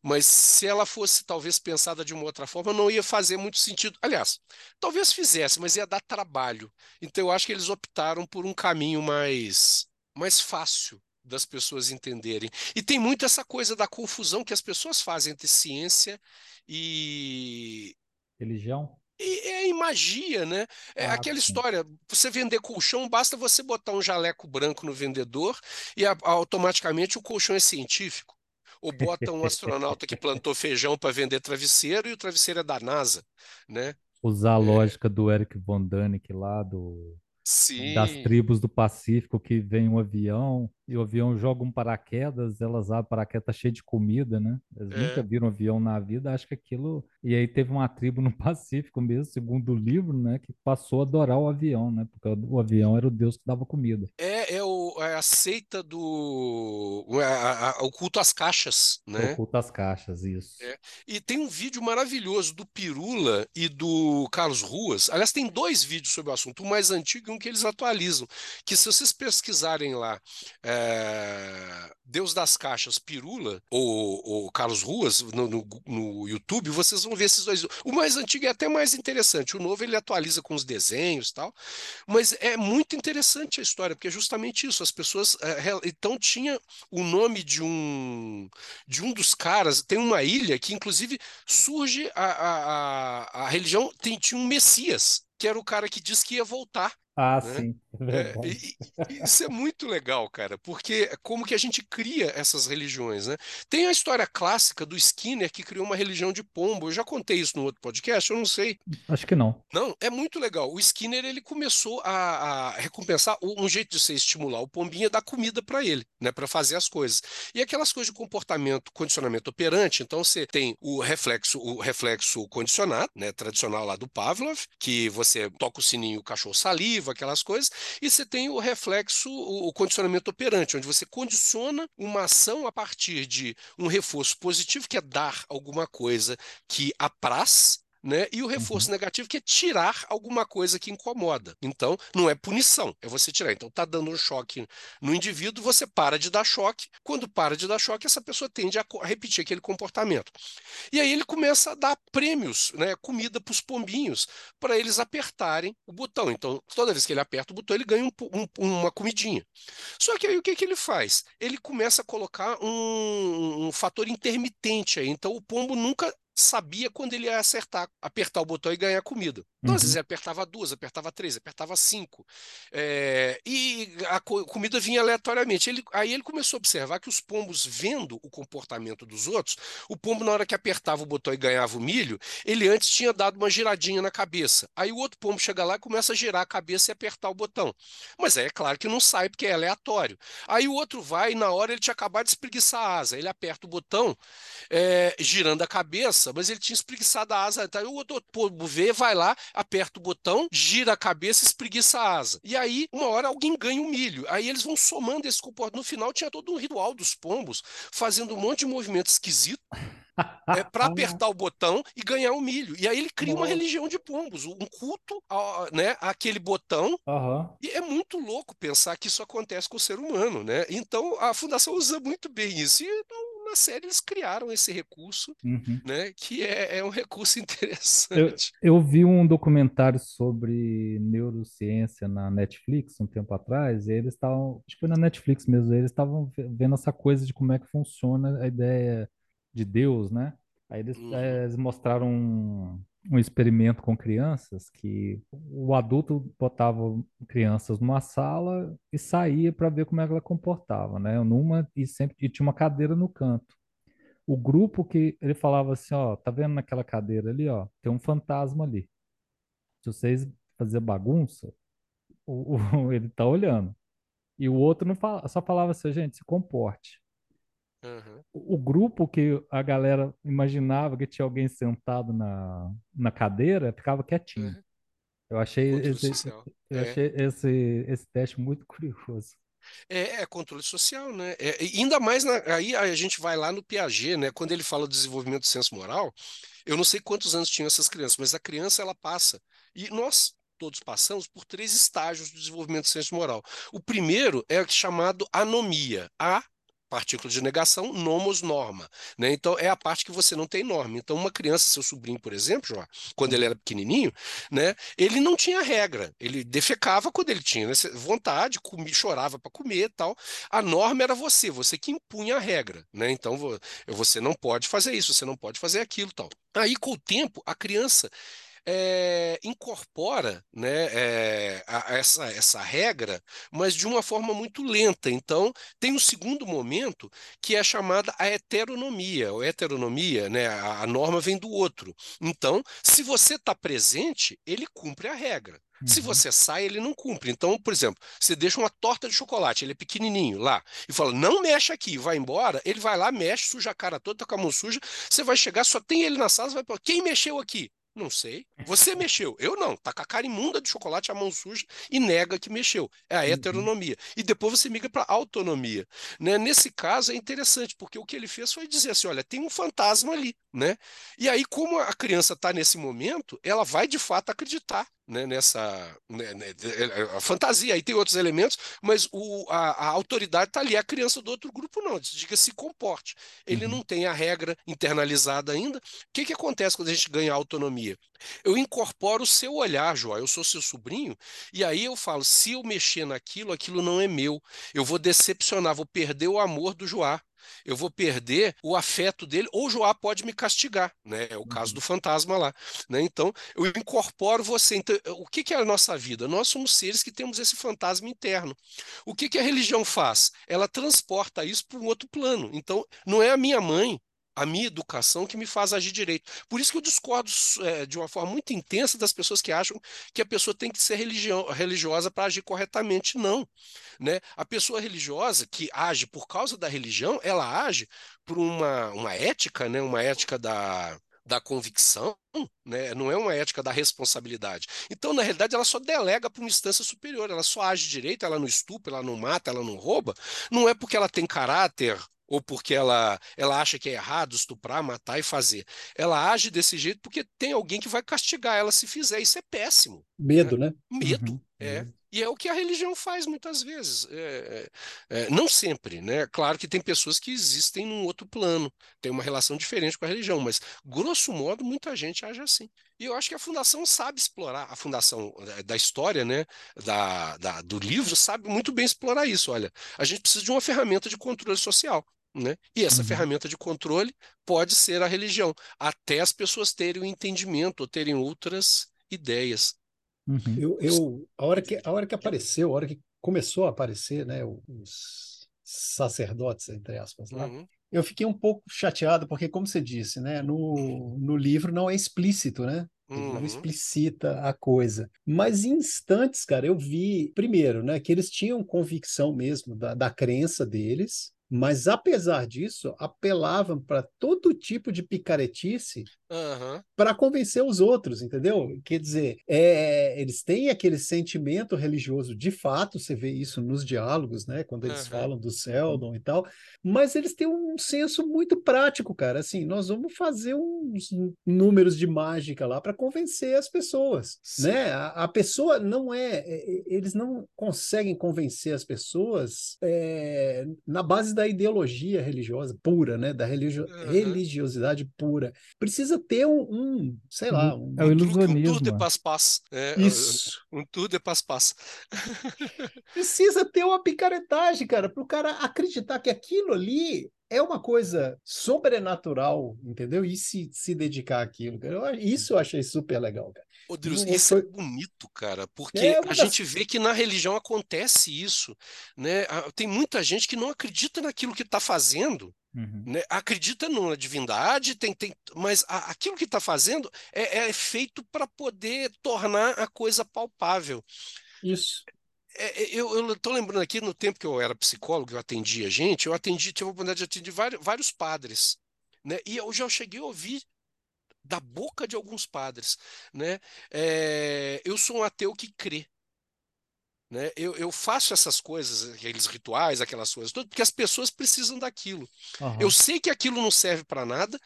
Mas se ela fosse talvez pensada de uma outra forma, não ia fazer muito sentido. Aliás, talvez fizesse, mas ia dar trabalho. Então eu acho que eles optaram por um caminho mais, mais fácil das pessoas entenderem. E tem muito essa coisa da confusão que as pessoas fazem entre ciência e, Religião? E é em magia, né? É Ah, aquela sim. história, você vender colchão, basta você botar um jaleco branco no vendedor e a- automaticamente o colchão é científico. Ou bota um astronauta que plantou feijão para vender travesseiro e o travesseiro é da NASA, né? Usar a É, lógica do Eric von Däniken lá, do, das sim, tribos do Pacífico que vem um avião e o avião joga um paraquedas, elas abrem o paraquedas tá cheio de comida, né? Nunca é, viram um avião na vida, acho que aquilo. E aí teve uma tribo no Pacífico mesmo, segundo o livro, né, que passou a adorar o avião, né? Porque o avião era o deus que dava comida. é, é, o, é a seita do o, a- a- o culto às caixas, É o né? culto às caixas, isso. É. E tem um vídeo maravilhoso do Pirula e do Carlos Ruas. Aliás, tem dois vídeos sobre o assunto, um mais antigo e um que eles atualizam. Que se vocês pesquisarem lá, é, Deus das Caixas Pirula ou, ou Carlos Ruas no, no- no YouTube, vocês vão ver esses dois. O mais antigo é até mais interessante. O novo ele atualiza com os desenhos e tal. Mas é muito interessante a história, porque é justamente isso. As pessoas. real- então tinha o nome de um de um dos caras, tem uma ilha que, inclusive, surge a, a, a, a religião, tem, tinha um Messias, que era o cara que disse que ia voltar. Ah, Né? sim, é É, e- e- isso é muito legal, cara, porque é como que a gente cria essas religiões, né? Tem a história clássica do Skinner que criou uma religião de pombo. Eu já contei isso no outro podcast, eu não sei. Acho que não. Não, é muito legal. O Skinner ele começou a, a recompensar um jeito de você estimular o pombinho é dar comida para ele, né, para fazer as coisas. E aquelas coisas de comportamento, condicionamento operante. Então você tem o reflexo, o reflexo condicionado, né, tradicional lá do Pavlov, que você toca o sininho, o cachorro saliva, aquelas coisas. E você tem o reflexo, o condicionamento operante, onde você condiciona uma ação a partir de um reforço positivo, que é dar alguma coisa que apraz né? E o reforço Uhum. negativo, que é tirar alguma coisa que incomoda. Então, não é punição, é você tirar. Então, tá dando um choque no indivíduo, você para de dar choque. Quando para de dar choque, essa pessoa tende a repetir aquele comportamento. E aí ele começa a dar prêmios, né? Comida para os pombinhos, para eles apertarem o botão. Então, toda vez que ele aperta o botão, ele ganha um um- uma comidinha. Só que aí o que que ele faz? Ele começa a colocar um, um fator intermitente aí. Então o pombo nunca sabia quando ele ia acertar, apertar o botão e ganhar comida. Então, às vezes, Uhum. ele apertava duas, apertava três, apertava cinco. É, e a co- comida vinha aleatoriamente. Ele- aí ele começou a observar que os pombos, vendo o comportamento dos outros, o pombo, na hora que apertava o botão e ganhava o milho, ele antes tinha dado uma giradinha na cabeça. Aí o outro pombo chega lá e começa a girar a cabeça e apertar o botão. Mas aí é claro que não sai, porque é aleatório. Aí o outro vai e na hora ele tinha acabado de espreguiçar a asa. Ele aperta o botão, é, girando a cabeça, mas ele tinha espreguiçado a asa. Então, o outro pombo vê, vai lá, aperta o botão, gira a cabeça e espreguiça a asa. E aí, uma hora, alguém ganha o milho. Aí eles vão somando esse comportamento. No final, tinha todo um ritual dos pombos, fazendo um monte de movimento esquisito é, para apertar o botão e ganhar o milho. E aí ele cria uma religião de pombos, um culto a, né, àquele botão. Aham. E é muito louco pensar que isso acontece com o ser humano, né? Então a Fundação usa muito bem isso. E no- na série eles criaram esse recurso, Uhum. né? Que é, é um recurso Eu, interessante. eu vi um documentário sobre neurociência na Netflix um tempo atrás, e eles estavam, acho que foi na Netflix mesmo, eles estavam ve- vendo essa coisa de como é que funciona a ideia de Deus, né? Aí eles, Uhum, eh, eles mostraram um, experimento com crianças que o adulto botava crianças numa sala e saía para ver como é ela comportava, né? Numa e sempre e tinha uma cadeira no canto o grupo que ele falava assim, ó, tá vendo naquela cadeira ali, ó, tem um fantasma ali. Se vocês fazer bagunça, o, o- ele tá olhando. E o outro não fala, só falava assim, gente, se comporte. Uhum, O, grupo que a galera imaginava que tinha alguém sentado na, na cadeira ficava quietinho. uhum. Eu achei Controle esse, social. eu É, achei esse, esse teste muito curioso. é, é controle social, né? É, ainda mais na- aí a gente vai lá no Piaget, né? Quando ele fala do desenvolvimento do senso moral, eu não sei quantos anos tinham essas crianças, mas a criança ela passa e nós todos passamos por três estágios do desenvolvimento do senso moral. O primeiro é chamado anomia. A partícula de negação, nomos norma, né? Então é a parte que você não tem norma. Então uma criança, seu sobrinho, por exemplo, João, quando ele era pequenininho, né? Ele não tinha regra. Ele defecava quando ele tinha vontade, comia, chorava para comer, e tal. A norma era você, você que impunha a regra, né? Então vo- você não pode fazer isso, você não pode fazer aquilo, tal. Aí com o tempo a criança é, incorpora né, é, a, a essa, essa regra, mas de uma forma muito lenta. Então, tem um segundo momento que é chamada a heteronomia. A heteronomia, né, a, a norma vem do outro. Então, se você está presente, ele cumpre a regra. Se Uhum. você sai, ele não cumpre. Então, por exemplo, você deixa uma torta de chocolate, ele é pequenininho lá, e fala, não mexe aqui, vai embora, ele vai lá, mexe, suja a cara toda, tá com a mão suja, você vai chegar, só tem ele na sala, você vai falar, quem mexeu aqui? Não sei. Você mexeu. Eu não. Tá com a cara imunda de chocolate, a mão suja e nega que mexeu. É a Uhum. heteronomia. E depois você migra para autonomia. Né? Nesse caso é interessante, porque o que ele fez foi dizer assim: olha, tem um fantasma ali. Né? E aí, como a criança está nesse momento, ela vai de fato acreditar né, nessa né, né, a fantasia. Aí tem outros elementos, mas o, a, a autoridade está ali. A criança do outro grupo não. Diga se comporte. Ele Uhum. não tem a regra internalizada ainda. O que, que acontece quando a gente ganha autonomia? Eu incorporo o seu olhar, João. Eu sou seu sobrinho, e aí eu falo: se eu mexer naquilo, aquilo não é meu. Eu vou decepcionar, vou perder o amor do Joá eu vou perder o afeto dele, ou Joá pode me castigar, né? É o caso Uhum. do fantasma lá, né? Então, eu incorporo você. Então, o que, que é a nossa vida? Nós somos seres que temos esse fantasma interno. O que, que a religião faz? Ela transporta isso para um outro plano. Então, não é a minha mãe, a minha educação que me faz agir direito. Por isso que eu discordo é, de uma forma muito intensa das pessoas que acham que a pessoa tem que ser religiosa para agir corretamente. Não. Né? A pessoa religiosa que age por causa da religião, ela age por uma, uma ética, né? uma ética da, da convicção, né? não é uma ética da responsabilidade. Então, na realidade, ela só delega para uma instância superior, ela só age direito, ela não estupra, ela não mata, ela não rouba, não é porque ela tem caráter ou porque ela, ela acha que é errado estuprar, matar e fazer. Ela age desse jeito porque tem alguém que vai castigar ela se fizer. Isso é péssimo. Medo, né? Medo, Uhum. é. E é o que a religião faz muitas vezes. É, é, é, não sempre, né? Claro que tem pessoas que existem num outro plano, tem uma relação diferente com a religião, mas, grosso modo, muita gente age assim. E eu acho que a Fundação sabe explorar, a Fundação da história, né? Da, da, do livro, sabe muito bem explorar isso. Olha, a gente precisa de uma ferramenta de controle social. Né? E essa Uhum. ferramenta de controle pode ser a religião, até as pessoas terem o um entendimento ou terem outras ideias. Uhum. Eu, eu, a hora que, a hora que apareceu, a hora que começou a aparecer, né, os sacerdotes, entre aspas, lá, Uhum. eu fiquei um pouco chateado, porque, como você disse, né, no, no livro não é explícito, né? Ele não Uhum. explicita a coisa. Mas em instantes, cara, eu vi, primeiro, né, que eles tinham convicção mesmo da, da crença deles, mas apesar disso, apelavam para todo tipo de picaretice Aham. para convencer os outros, entendeu? Quer dizer, é, eles têm aquele sentimento religioso de fato, você vê isso nos diálogos, né? Quando eles Aham. falam do Seldon e tal, mas eles têm um senso muito prático, cara. Assim, nós vamos fazer uns números de mágica lá para convencer as pessoas, Sim. né? A, a pessoa não é, é, eles não conseguem convencer as pessoas é, na base da ideologia religiosa pura, né? Da religio- Aham. religiosidade pura. Precisa ter um, um, sei lá, um, É Um truque, um tour de ilusionismo. passe-passe. É, isso. um tour de passe-passe. Precisa ter uma picaretagem, cara, para o cara acreditar que aquilo ali é uma coisa sobrenatural, entendeu? E se, se dedicar àquilo. cara. Eu- isso eu achei super legal, cara. Ô, Deus, isso é foi- bonito, cara, porque É a das- gente vê que na religião acontece isso, né? Tem muita gente que não acredita naquilo que está fazendo, Uhum. né? Acredita na divindade, tem, tem, mas a- aquilo que está fazendo é, é feito para poder tornar a coisa palpável. Isso. É, é, eu estou lembrando aqui, no tempo que eu era psicólogo, eu atendia gente, eu atendi, tive a oportunidade de atender vários, vários padres, né? E eu já cheguei a ouvir da boca de alguns padres, né? É, eu sou um ateu que crê. Né? Eu, eu faço essas coisas, aqueles rituais, aquelas coisas todas, porque as pessoas precisam daquilo. Aham. Eu sei que aquilo não serve para nada,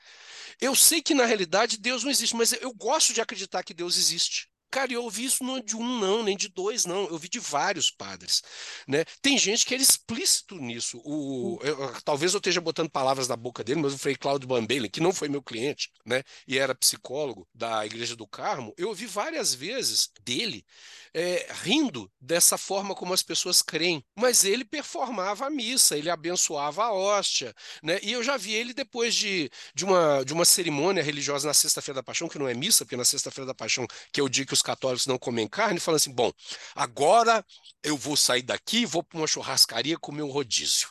eu sei que na realidade Deus não existe, mas eu gosto de acreditar que Deus existe. Cara, eu ouvi isso não de um, não, nem de dois, não. Eu ouvi de vários padres. Né? Tem gente que era explícito nisso. O, eu, talvez eu esteja botando palavras na boca dele, mas o Frei Cláudio Bambelen, que não foi meu cliente, né? E era psicólogo da Igreja do Carmo, eu ouvi várias vezes dele é, rindo dessa forma como as pessoas creem. Mas ele performava a missa, ele abençoava a hóstia, né? E eu já vi ele depois de, de, uma, de uma cerimônia religiosa na Sexta-feira da Paixão, que não é missa, porque na Sexta-feira da Paixão, que é o dia que os católicos não comem carne, falando assim: bom, agora eu vou sair daqui, vou para uma churrascaria comer um rodízio.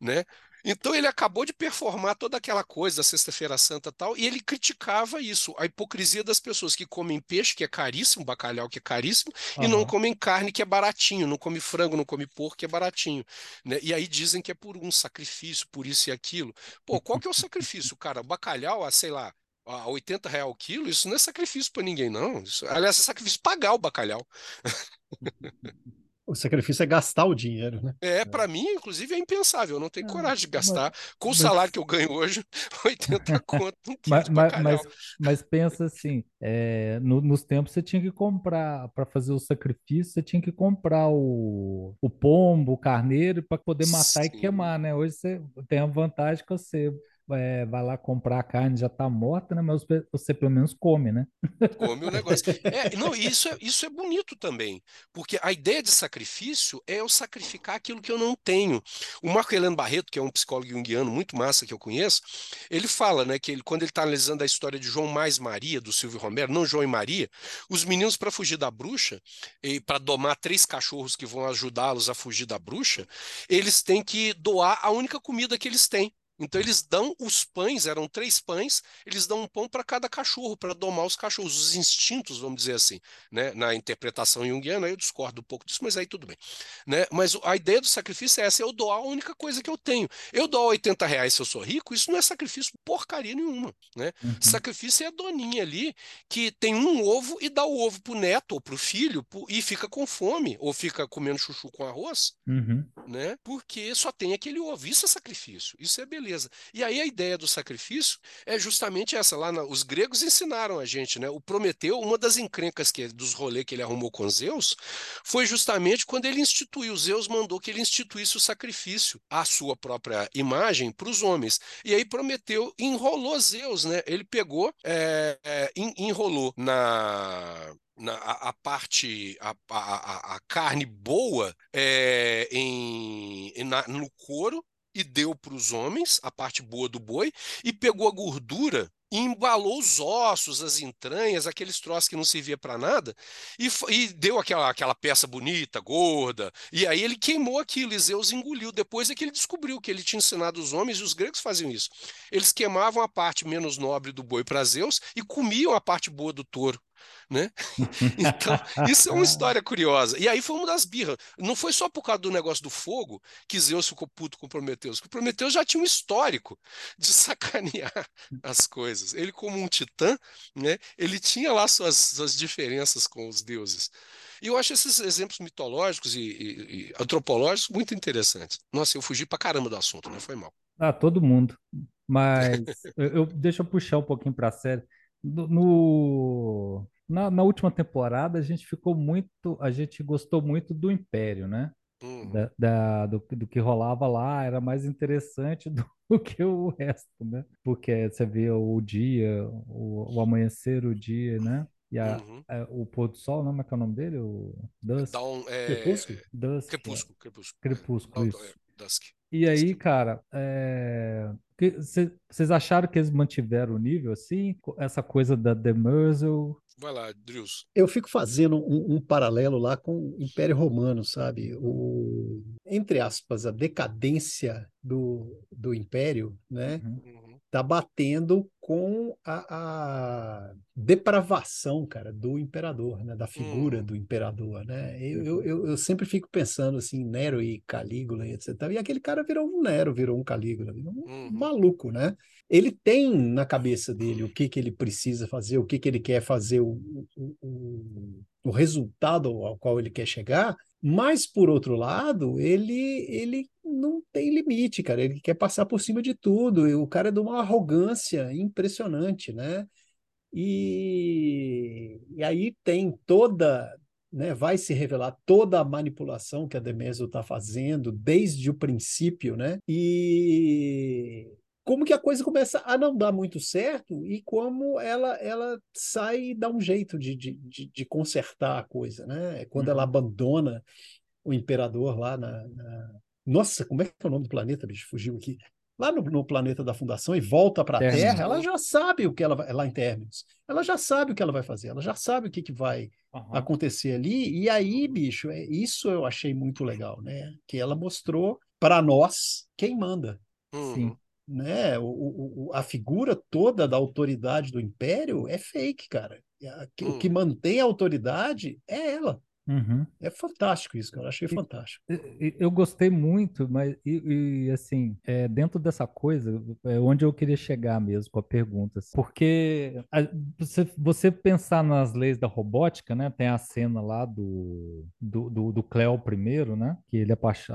Né? Então ele acabou de performar toda aquela coisa da Sexta-feira Santa tal, e ele criticava isso, a hipocrisia das pessoas que comem peixe, que é caríssimo, bacalhau que é caríssimo, uhum. e não comem carne, que é baratinho, não come frango, não come porco, que é baratinho. Né? E aí dizem que é por um sacrifício, por isso e aquilo. Pô, qual que é o sacrifício, cara? Bacalhau, a, sei lá, a 80 real o quilo, isso não é sacrifício para ninguém, não. Isso, aliás, é sacrifício pagar o bacalhau. O sacrifício é gastar o dinheiro, né? É, para mim, inclusive, é impensável. Eu não tenho é, coragem de gastar. Mas, Com o salário que eu ganho hoje, 80 conto, um mas, mas, mas, pensa assim, é, no, nos tempos você tinha que comprar, para fazer o sacrifício, você tinha que comprar o, o pombo, o carneiro, para poder matar Sim. e queimar, né? Hoje você tem a vantagem que você é, vai lá comprar a carne, já está morta, né? Mas você pelo menos come, né? Come o negócio. É, não, isso é, isso é bonito também, porque a ideia de sacrifício é eu sacrificar aquilo que eu não tenho. O Marco Heleno Barreto, que é um psicólogo junguiano muito massa que eu conheço, ele fala, né, que ele, quando ele está analisando a história de João mais Maria, do Silvio Romero, não João e Maria, os meninos para fugir da bruxa e para domar três cachorros que vão ajudá-los a fugir da bruxa, eles têm que doar a única comida que eles têm. Então eles dão os pães, eram três pães, eles dão um pão para cada cachorro, para domar os cachorros, os instintos, vamos dizer assim, né? Na interpretação junguiana, eu discordo um pouco disso, mas aí tudo bem, né? Mas a ideia do sacrifício é essa, eu doar a única coisa que eu tenho. Eu dou 80 reais se eu sou rico, isso não é sacrifício porcaria nenhuma, né? Uhum. Sacrifício é a doninha ali que tem um ovo e dá o ovo pro neto ou pro filho e fica com fome, ou fica comendo chuchu com arroz, uhum. né? Porque só tem aquele ovo. Isso é sacrifício, isso é beleza beleza. E aí a ideia do sacrifício é justamente essa. Lá na, os gregos ensinaram a gente, né? O Prometeu, uma das encrencas que, dos rolês que ele arrumou com Zeus, foi justamente quando ele instituiu. Zeus mandou que ele instituísse o sacrifício à sua própria imagem para os homens. E aí Prometeu enrolou Zeus, né? Ele pegou, é, é, enrolou na na, a, a, parte, a, a, a, carne boa é, em, na, no couro e deu para os homens, a parte boa do boi, e pegou a gordura e embalou os ossos, as entranhas, aqueles troços que não servia para nada, e, e, deu aquela, aquela peça bonita, gorda, e aí ele queimou aquilo, e Zeus engoliu. Depois é que ele descobriu que ele tinha ensinado os homens, e os gregos faziam isso. Eles queimavam a parte menos nobre do boi para Zeus e comiam a parte boa do touro né? Então, isso é uma história curiosa. E aí foi uma das birras. Não foi só por causa do negócio do fogo que Zeus ficou puto com Prometeus, porque Prometeus já tinha um histórico de sacanear as coisas. Ele, como um titã, né, ele tinha lá suas, suas diferenças com os deuses. E eu acho esses exemplos mitológicos e, e, e antropológicos muito interessantes. Nossa, eu fugi pra caramba do assunto, né? Foi mal. Ah, todo mundo. Mas eu, eu, deixa eu puxar um pouquinho para a série. No, na, na, última temporada a gente ficou muito, a gente gostou muito do Império, né? Uhum. Da, da, do, do que rolava lá era mais interessante do, do que o resto, né? Porque você vê o dia, o, o amanhecer, o dia, né? E a, Uhum. a- o pôr do sol, não é que é o nome dele? O Dusk? Dawn, é... Crepúsculo? Dusk, é. Crepúsculo, crepúsculo. Crepúsculo, Dawn, é, isso. Dusk. E aí, cara, é... vocês acharam que eles mantiveram o nível assim? Essa coisa da The Demerzel? Vai lá, Drius. Eu fico fazendo um, um paralelo lá com o Império Romano, sabe? O, entre aspas, a decadência do, do Império, né? Uhum. Uhum. Tá batendo com a, a depravação, cara, do imperador, né? Da figura Uhum. do imperador, né? Eu, eu, eu, eu sempre fico pensando assim, Nero e Calígula e etc. E aquele cara virou um Nero, virou um Calígula, virou um Uhum. maluco, né? Ele tem na cabeça dele o que, que ele precisa fazer, o que, que ele quer fazer, o, o, o, o resultado ao qual ele quer chegar, mas, por outro lado, ele, ele não tem limite, cara. Ele quer passar por cima de tudo. E o cara é de uma arrogância impressionante, né? E, e aí tem toda, né, vai se revelar toda a manipulação que a Demeso está fazendo desde o princípio, né? E como que a coisa começa a não dar muito certo e como ela ela sai e dá um jeito de, de, de, de consertar a coisa, né? Quando ela Uhum. abandona o imperador lá na, na- Nossa, como é que é o nome do planeta, bicho? Fugiu aqui. Lá no, no planeta da Fundação e volta para a. Terra, ela já sabe o que ela vai. Lá em Terminus. Ela já sabe o que ela vai fazer, ela já sabe o que, que vai Aham. acontecer ali. E aí, bicho, é, isso eu achei muito legal, né? Que ela mostrou para nós quem manda Sim. Né? O, o, o- a figura toda da autoridade do império é fake, cara. A- que- O que Hum. mantém a autoridade é ela. Uhum. É fantástico isso, cara. Eu achei E- fantástico. Eu gostei muito, mas e, e, assim, é, dentro dessa coisa, é onde eu queria chegar mesmo com a pergunta, assim. porque a- você, você pensar nas leis da robótica, né? Tem a cena lá do, do, do, do Cleo primeiro, né? Que ele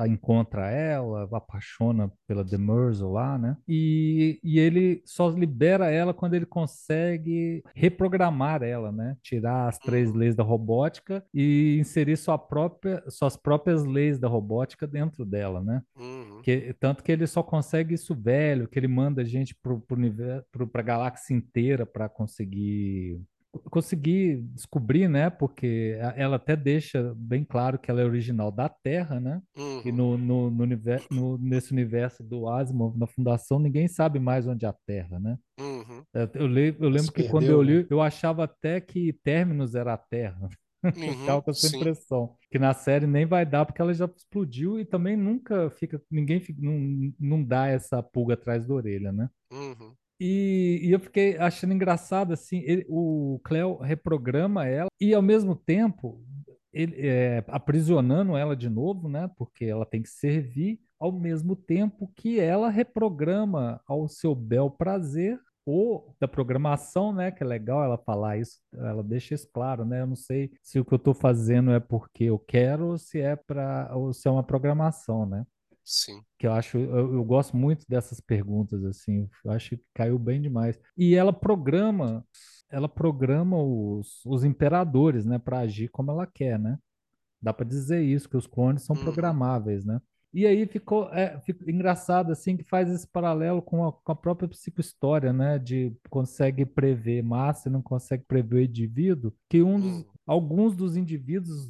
encontra ela, apaixona pela Demerzel lá, né? E, e ele só libera ela quando ele consegue reprogramar ela, né? Tirar as três Uhum. leis da robótica e inserir sua própria, suas próprias leis da robótica dentro dela, né? Uhum. Que, tanto que ele só consegue isso velho, que ele manda gente universo, pro, pra galáxia inteira para conseguir conseguir descobrir, né? Porque a- ela até deixa bem claro que ela é original da Terra, né? E Uhum. no, no, no, univer- no- nesse universo do Asimov, na Fundação, ninguém sabe mais onde é a Terra, né? Uhum. É, Eu, le- eu Se lembro que quando eu perdeu, né? li, eu achava até que Terminus era a Terra. Ficava Uhum. com essa Sim. impressão. Que na série nem vai dar, porque ela já explodiu e também nunca fica. Ninguém fica- não, não dá essa pulga atrás da orelha, né? Uhum. E, e eu fiquei achando engraçado assim, ele- o Cleo reprograma ela e ao mesmo tempo ele é, aprisionando ela de novo, né? Porque ela tem que servir ao mesmo tempo que ela reprograma ao seu bel prazer ou da programação, né? Que é legal ela falar isso, ela deixa isso claro, né? Eu não sei se o que eu estou fazendo é porque eu quero ou se é para ou se é uma programação, né? Sim. que eu acho, eu, eu gosto muito dessas perguntas, assim, eu acho que caiu bem demais. E ela programa, ela programa os, os imperadores, né, para agir como ela quer, né? Dá para dizer isso, que os clones são Uhum. programáveis, né? E aí ficou, é, ficou engraçado, assim, que faz esse paralelo com a, com a própria psicohistória, né? De consegue prever massa e não consegue prever o indivíduo, que um dos, Uhum. alguns dos indivíduos,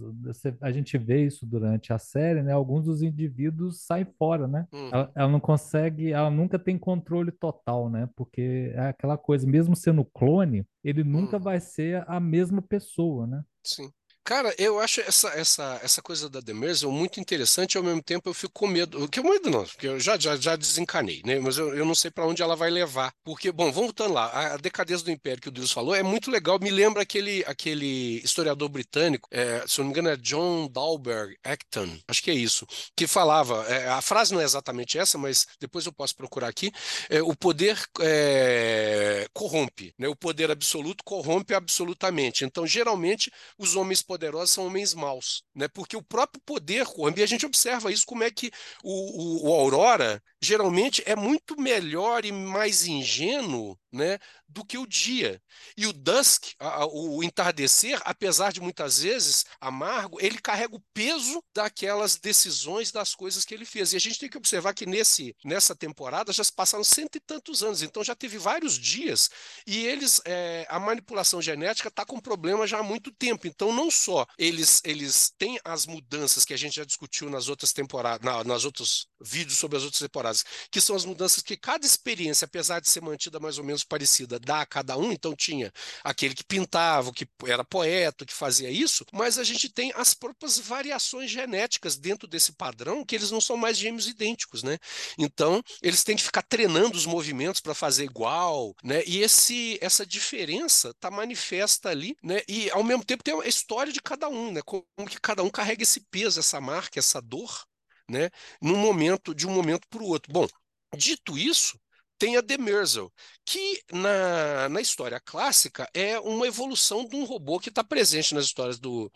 a gente vê isso durante a série, né? Alguns dos indivíduos saem fora, né? Ela, Uhum. ela não consegue, ela nunca tem controle total, né? Porque é aquela coisa, mesmo sendo clone, ele nunca Uhum. vai ser a mesma pessoa, né? Sim. Cara, eu acho essa, essa, essa coisa da Demerzel muito interessante e ao mesmo tempo eu fico com medo. Que medo não, porque eu já, já, já desencanei, né? Mas eu, eu não sei para onde ela vai levar. Porque, bom, voltando lá, a, a decadência do Império que o Deus falou é muito legal. Me lembra aquele, aquele historiador britânico, é, se eu não me engano é John Dalberg Acton, acho que é isso, que falava, é, a frase não é exatamente essa, mas depois eu posso procurar aqui, é, o poder é, corrompe, né? O poder absoluto corrompe absolutamente. Então, geralmente, os homens poderosos são homens maus, né? Porque o próprio poder corrompe. E a gente observa isso, como é que o, o, o Aurora geralmente é muito melhor e mais ingênuo, né? Do que o dia. E o dusk, a, a, o entardecer, apesar de muitas vezes amargo, ele carrega o peso daquelas decisões, das coisas que ele fez. E a gente tem que observar que nesse, nessa temporada já se passaram cento e tantos anos, então já teve vários dias e eles, é, a manipulação genética está com problema já há muito tempo. Então, não só eles, eles têm as mudanças que a gente já discutiu nas outras temporadas, na, nas outros vídeos sobre as outras temporadas, que são as mudanças que cada experiência, apesar de ser mantida mais ou menos parecida, dá a cada um. Então, tinha aquele que pintava, que era poeta, que fazia isso, mas a gente tem as próprias variações genéticas dentro desse padrão, que eles não são mais gêmeos idênticos, né? Então, eles têm que ficar treinando os movimentos para fazer igual, né? E esse, essa diferença está manifesta ali, né? E ao mesmo tempo tem a história de cada um, né? Como que cada um carrega esse peso, essa marca, essa dor, né? Num momento, de um momento para o outro. Bom, dito isso, tem a Demerzel, que na, na história clássica é uma evolução de um robô que está presente nas histórias do,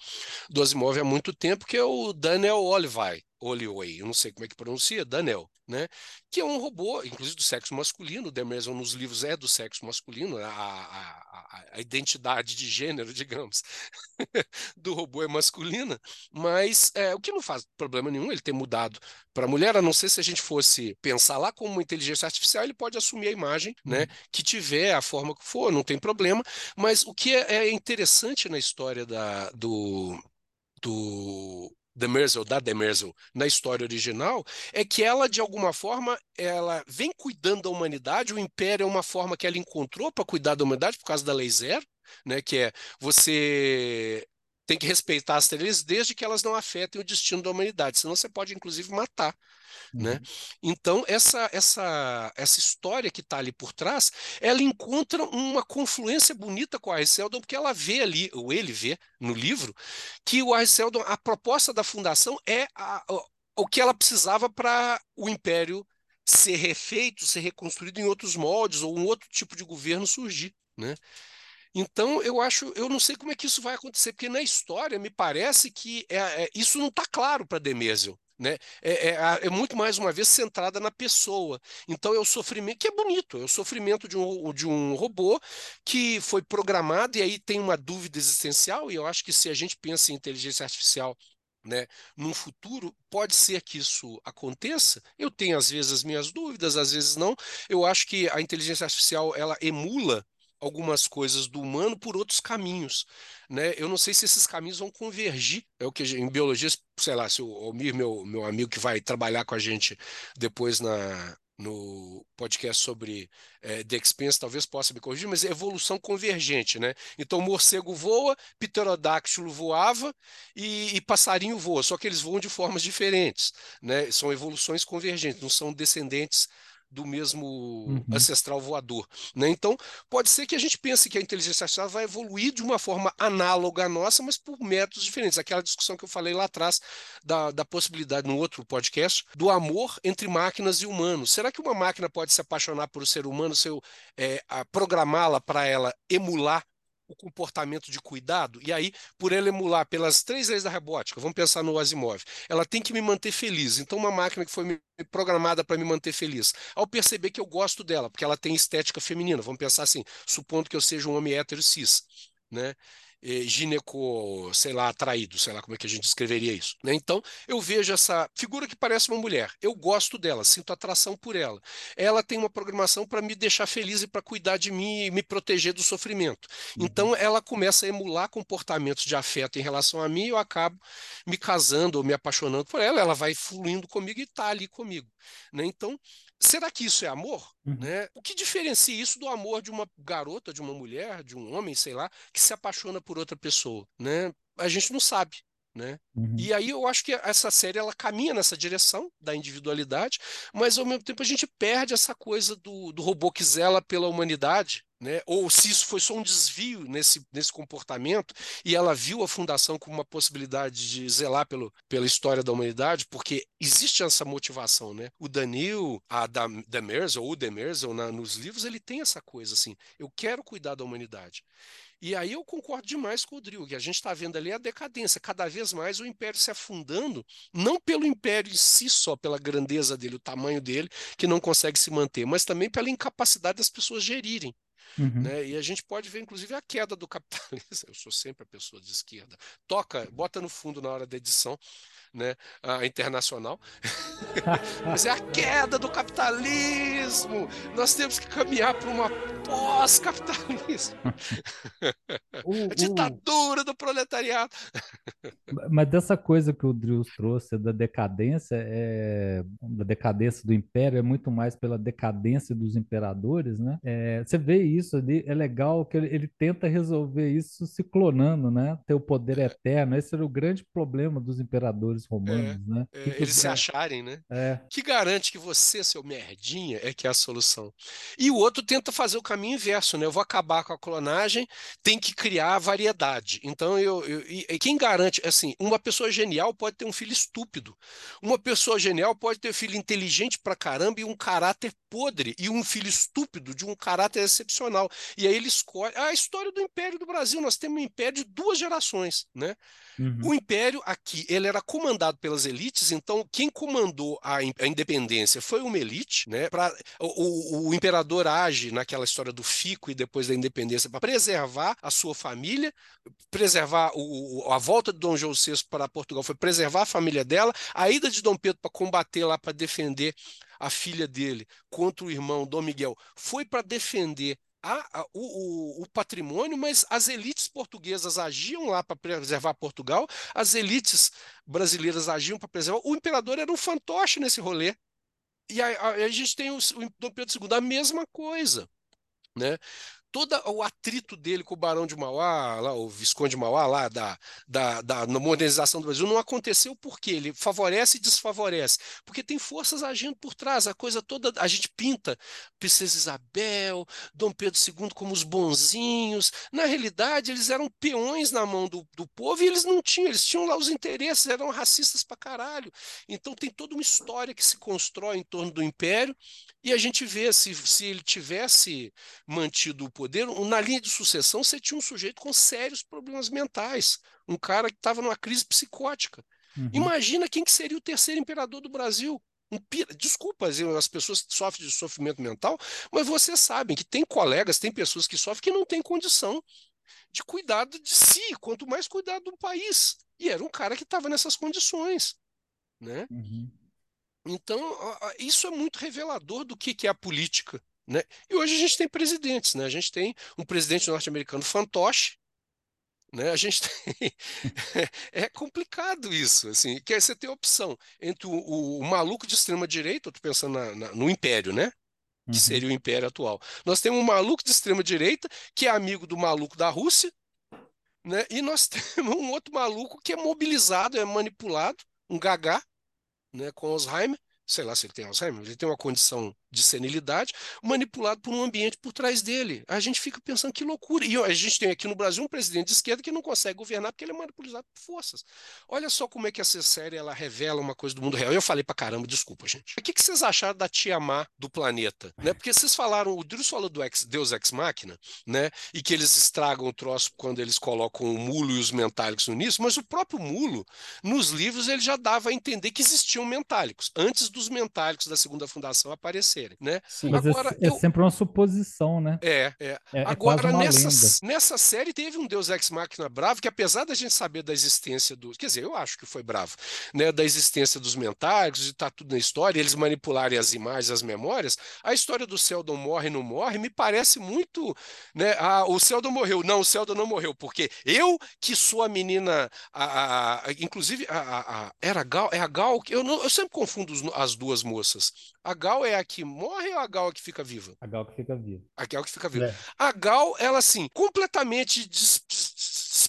do Asimov há muito tempo, que é o Daniel Olivai. Oliway, eu não sei como é que pronuncia, Danel, né? Que é um robô, inclusive do sexo masculino, o Demerson nos livros é do sexo masculino, a, a, a identidade de gênero, digamos, do robô é masculina, mas é, o que não faz problema nenhum ele ter mudado para mulher, a não ser se a gente fosse pensar lá como uma inteligência artificial, ele pode assumir a imagem, né, uhum. que tiver, a forma que for, não tem problema, mas o que é, é interessante na história da, do, do Demerzel, da Demerzel, na história original, é que ela, de alguma forma, ela vem cuidando da humanidade, o Império é uma forma que ela encontrou para cuidar da humanidade por causa da Lei Zero, né, que é você tem que respeitar as leis desde que elas não afetem o destino da humanidade, senão você pode, inclusive, matar. Né? Uhum. Né? Então, essa, essa, essa história que está ali por trás, ela encontra uma confluência bonita com a Seldon, porque ela vê ali, ou ele vê no livro, que o Seldon, a proposta da fundação é a, a, o que ela precisava para o império ser refeito, ser reconstruído em outros moldes, ou um outro tipo de governo surgir. Né? Então, eu acho, eu não sei como é que isso vai acontecer, porque na história me parece que é, é, isso não está claro para Demésio. Né? É, é, é, muito mais uma vez centrada na pessoa. Então é o sofrimento, que é bonito, é o sofrimento de um, de um robô que foi programado, e aí tem uma dúvida existencial, e eu acho que se a gente pensa em inteligência artificial né, num futuro, pode ser que isso aconteça. Eu tenho às vezes as minhas dúvidas, às vezes não. Eu acho que a inteligência artificial ela emula algumas coisas do humano por outros caminhos. Né? Eu não sei se esses caminhos vão convergir. É o que em biologia, sei lá, se o Almir, meu, meu amigo que vai trabalhar com a gente depois na, no podcast sobre é, The Expense, talvez possa me corrigir, mas é evolução convergente, né? Então, morcego voa, pterodáctilo voava e, e, passarinho voa, só que eles voam de formas diferentes, né? São evoluções convergentes, não são descendentes do mesmo uhum. ancestral voador. Né? Então, pode ser que a gente pense que a inteligência artificial vai evoluir de uma forma análoga à nossa, mas por métodos diferentes. Aquela discussão que eu falei lá atrás da, da possibilidade, no outro podcast, do amor entre máquinas e humanos. Será que uma máquina pode se apaixonar por um ser humano se eu é, programá-la para ela emular o comportamento de cuidado, e aí, por ela emular pelas três leis da robótica, vamos pensar no Asimov, ela tem que me manter feliz. Então, uma máquina que foi programada para me manter feliz, ao perceber que eu gosto dela, porque ela tem estética feminina, vamos pensar assim, supondo que eu seja um homem hétero cis, né? Gineco, sei lá, atraído, sei lá como é que a gente escreveria isso. Né? Então, eu vejo essa figura que parece uma mulher. Eu gosto dela, sinto atração por ela. Ela tem uma programação para me deixar feliz e para cuidar de mim e me proteger do sofrimento. Uhum. Então, ela começa a emular comportamentos de afeto em relação a mim e eu acabo me casando ou me apaixonando por ela. Ela vai fluindo comigo e está ali comigo. Né? Então, Será que isso é amor? Uhum. Né? O que diferencia isso do amor de uma garota, de uma mulher, de um homem, sei lá, que se apaixona por outra pessoa? Né? A gente não sabe. Né? Uhum. E aí eu acho que essa série ela caminha nessa direção da individualidade, mas ao mesmo tempo a gente perde essa coisa do, do robô que zela pela humanidade, né? ou se isso foi só um desvio nesse, nesse comportamento e ela viu a fundação como uma possibilidade de zelar pelo, pela história da humanidade, porque existe essa motivação. Né? O Danil, a Demers, ou o Demers, ou na, nos livros, ele tem essa coisa assim: eu quero cuidar da humanidade. E aí eu concordo demais com o Drill, que a gente está vendo ali a decadência, cada vez mais o império se afundando, não pelo império em si só, pela grandeza dele, o tamanho dele, que não consegue se manter, mas também pela incapacidade das pessoas gerirem. Uhum. Né? E a gente pode ver, inclusive, a queda do capitalismo. Eu sou sempre a pessoa de esquerda. Toca, bota no fundo na hora da edição, né? A internacional. Mas é a queda do capitalismo. Nós temos que caminhar para uma pós-capitalismo. a ditadura do proletariado. Mas dessa coisa que o Drius trouxe da decadência, é, da decadência do império, é muito mais pela decadência dos imperadores, né? É, você vê isso ali, é legal que ele, ele, tenta resolver isso se clonando, né? Ter o poder eterno. Esse era o grande problema dos imperadores romanos, é, né? É, eles se acharem, né? É. Que garante que você, seu merdinha, é que é a solução. E o outro tenta fazer o caminho inverso, né? Eu vou acabar com a clonagem, tem que criar variedade. Então, eu, eu e quem garante, assim, uma pessoa genial pode ter um filho estúpido, uma pessoa genial pode ter um filho inteligente pra caramba e um caráter podre, e um filho estúpido de um caráter excepcional. E aí ele escolhe. A história do Império do Brasil, nós temos um império de duas gerações, né? Uhum. O império aqui, ele era comandado pelas elites, então quem comandou a, a independência foi uma elite, né? Pra, o, o, o imperador age naquela história do fico e depois da independência para preservar a sua família, preservar o, a volta de Dom João VI para Portugal foi preservar a família dela, a ida de Dom Pedro para combater lá para defender a filha dele contra o irmão Dom Miguel foi para defender a, a, o, o, patrimônio, mas as elites portuguesas agiam lá para preservar Portugal, as elites brasileiras agiam para preservar. O imperador era um fantoche nesse rolê. E a, a gente tem o, o Dom Pedro II, a mesma coisa. Né? Todo o atrito dele com o Barão de Mauá, lá, o Visconde de Mauá, lá da, da, da modernização do Brasil, não aconteceu porque ele favorece e desfavorece. Porque tem forças agindo por trás, a coisa toda, a gente pinta Princesa Isabel, Dom Pedro II como os bonzinhos. Na realidade, eles eram peões na mão do, do povo e eles não tinham, eles tinham lá os interesses, eram racistas pra caralho. Então tem toda uma história que se constrói em torno do Império e a gente vê se, se ele tivesse mantido o poder, na linha de sucessão você tinha um sujeito com sérios problemas mentais, um cara que estava numa crise psicótica. Uhum. Imagina quem que seria o terceiro imperador do Brasil. Um pira... Desculpa as pessoas que sofrem de sofrimento mental, mas vocês sabem que tem colegas, tem pessoas que sofrem que não têm condição de cuidar de si, quanto mais cuidar do país. E era um cara que estava nessas condições. Né? Uhum. Então, isso é muito revelador do que é a política. Né? E hoje a gente tem presidentes, né? A gente tem um presidente norte-americano fantoche, né? A gente tem... é complicado isso, assim, que você tem a opção entre o, o, o maluco de extrema direita, eu estou pensando na, na, no império, né? Que Uhum. seria o império atual. Nós temos um maluco de extrema direita que é amigo do maluco da Rússia, né? E nós temos um outro maluco que é mobilizado, é manipulado, um gagá, né, com Alzheimer, sei lá se ele tem Alzheimer, ele tem uma condição de senilidade, manipulado por um ambiente por trás dele. A gente fica pensando que loucura. E a gente tem aqui no Brasil um presidente de esquerda que não consegue governar porque ele é manipulado por forças. Olha só como é que essa série ela revela uma coisa do mundo real. Eu falei pra caramba, desculpa, gente. O que, que vocês acharam da Tia Má do planeta? Né? Porque vocês falaram, o Drews falou do ex, Deus Ex Machina, né? E que eles estragam o troço quando eles colocam o mulo e os mentálicos nisso, mas o próprio mulo, nos livros, ele já dava a entender que existiam mentálicos, antes dos mentálicos da segunda fundação aparecerem, né? Sim. Mas Agora, é, é eu- sempre uma suposição, né? É, é. É, é Agora, nessa, nessa série teve um Deus Ex Machina bravo, que apesar da gente saber da existência do. Quer dizer, eu acho que foi bravo, né? Da existência dos mentálicos, de estar tudo na história, eles manipularem as imagens, as memórias. A história do Sheldon morre e não morre me parece muito. Né? Ah, o Sheldon morreu. Não, o Sheldon não morreu, porque eu, que sou a menina. A, a- a- inclusive, a, a- a- era a Gal, é a Gal. que- Eu, não- eu sempre confundo as duas moças. A Gal é a que morre ou a Gal é a que fica viva? A Gal que fica viva. A Gal que fica viva. É. A Gal, ela assim, completamente des- des-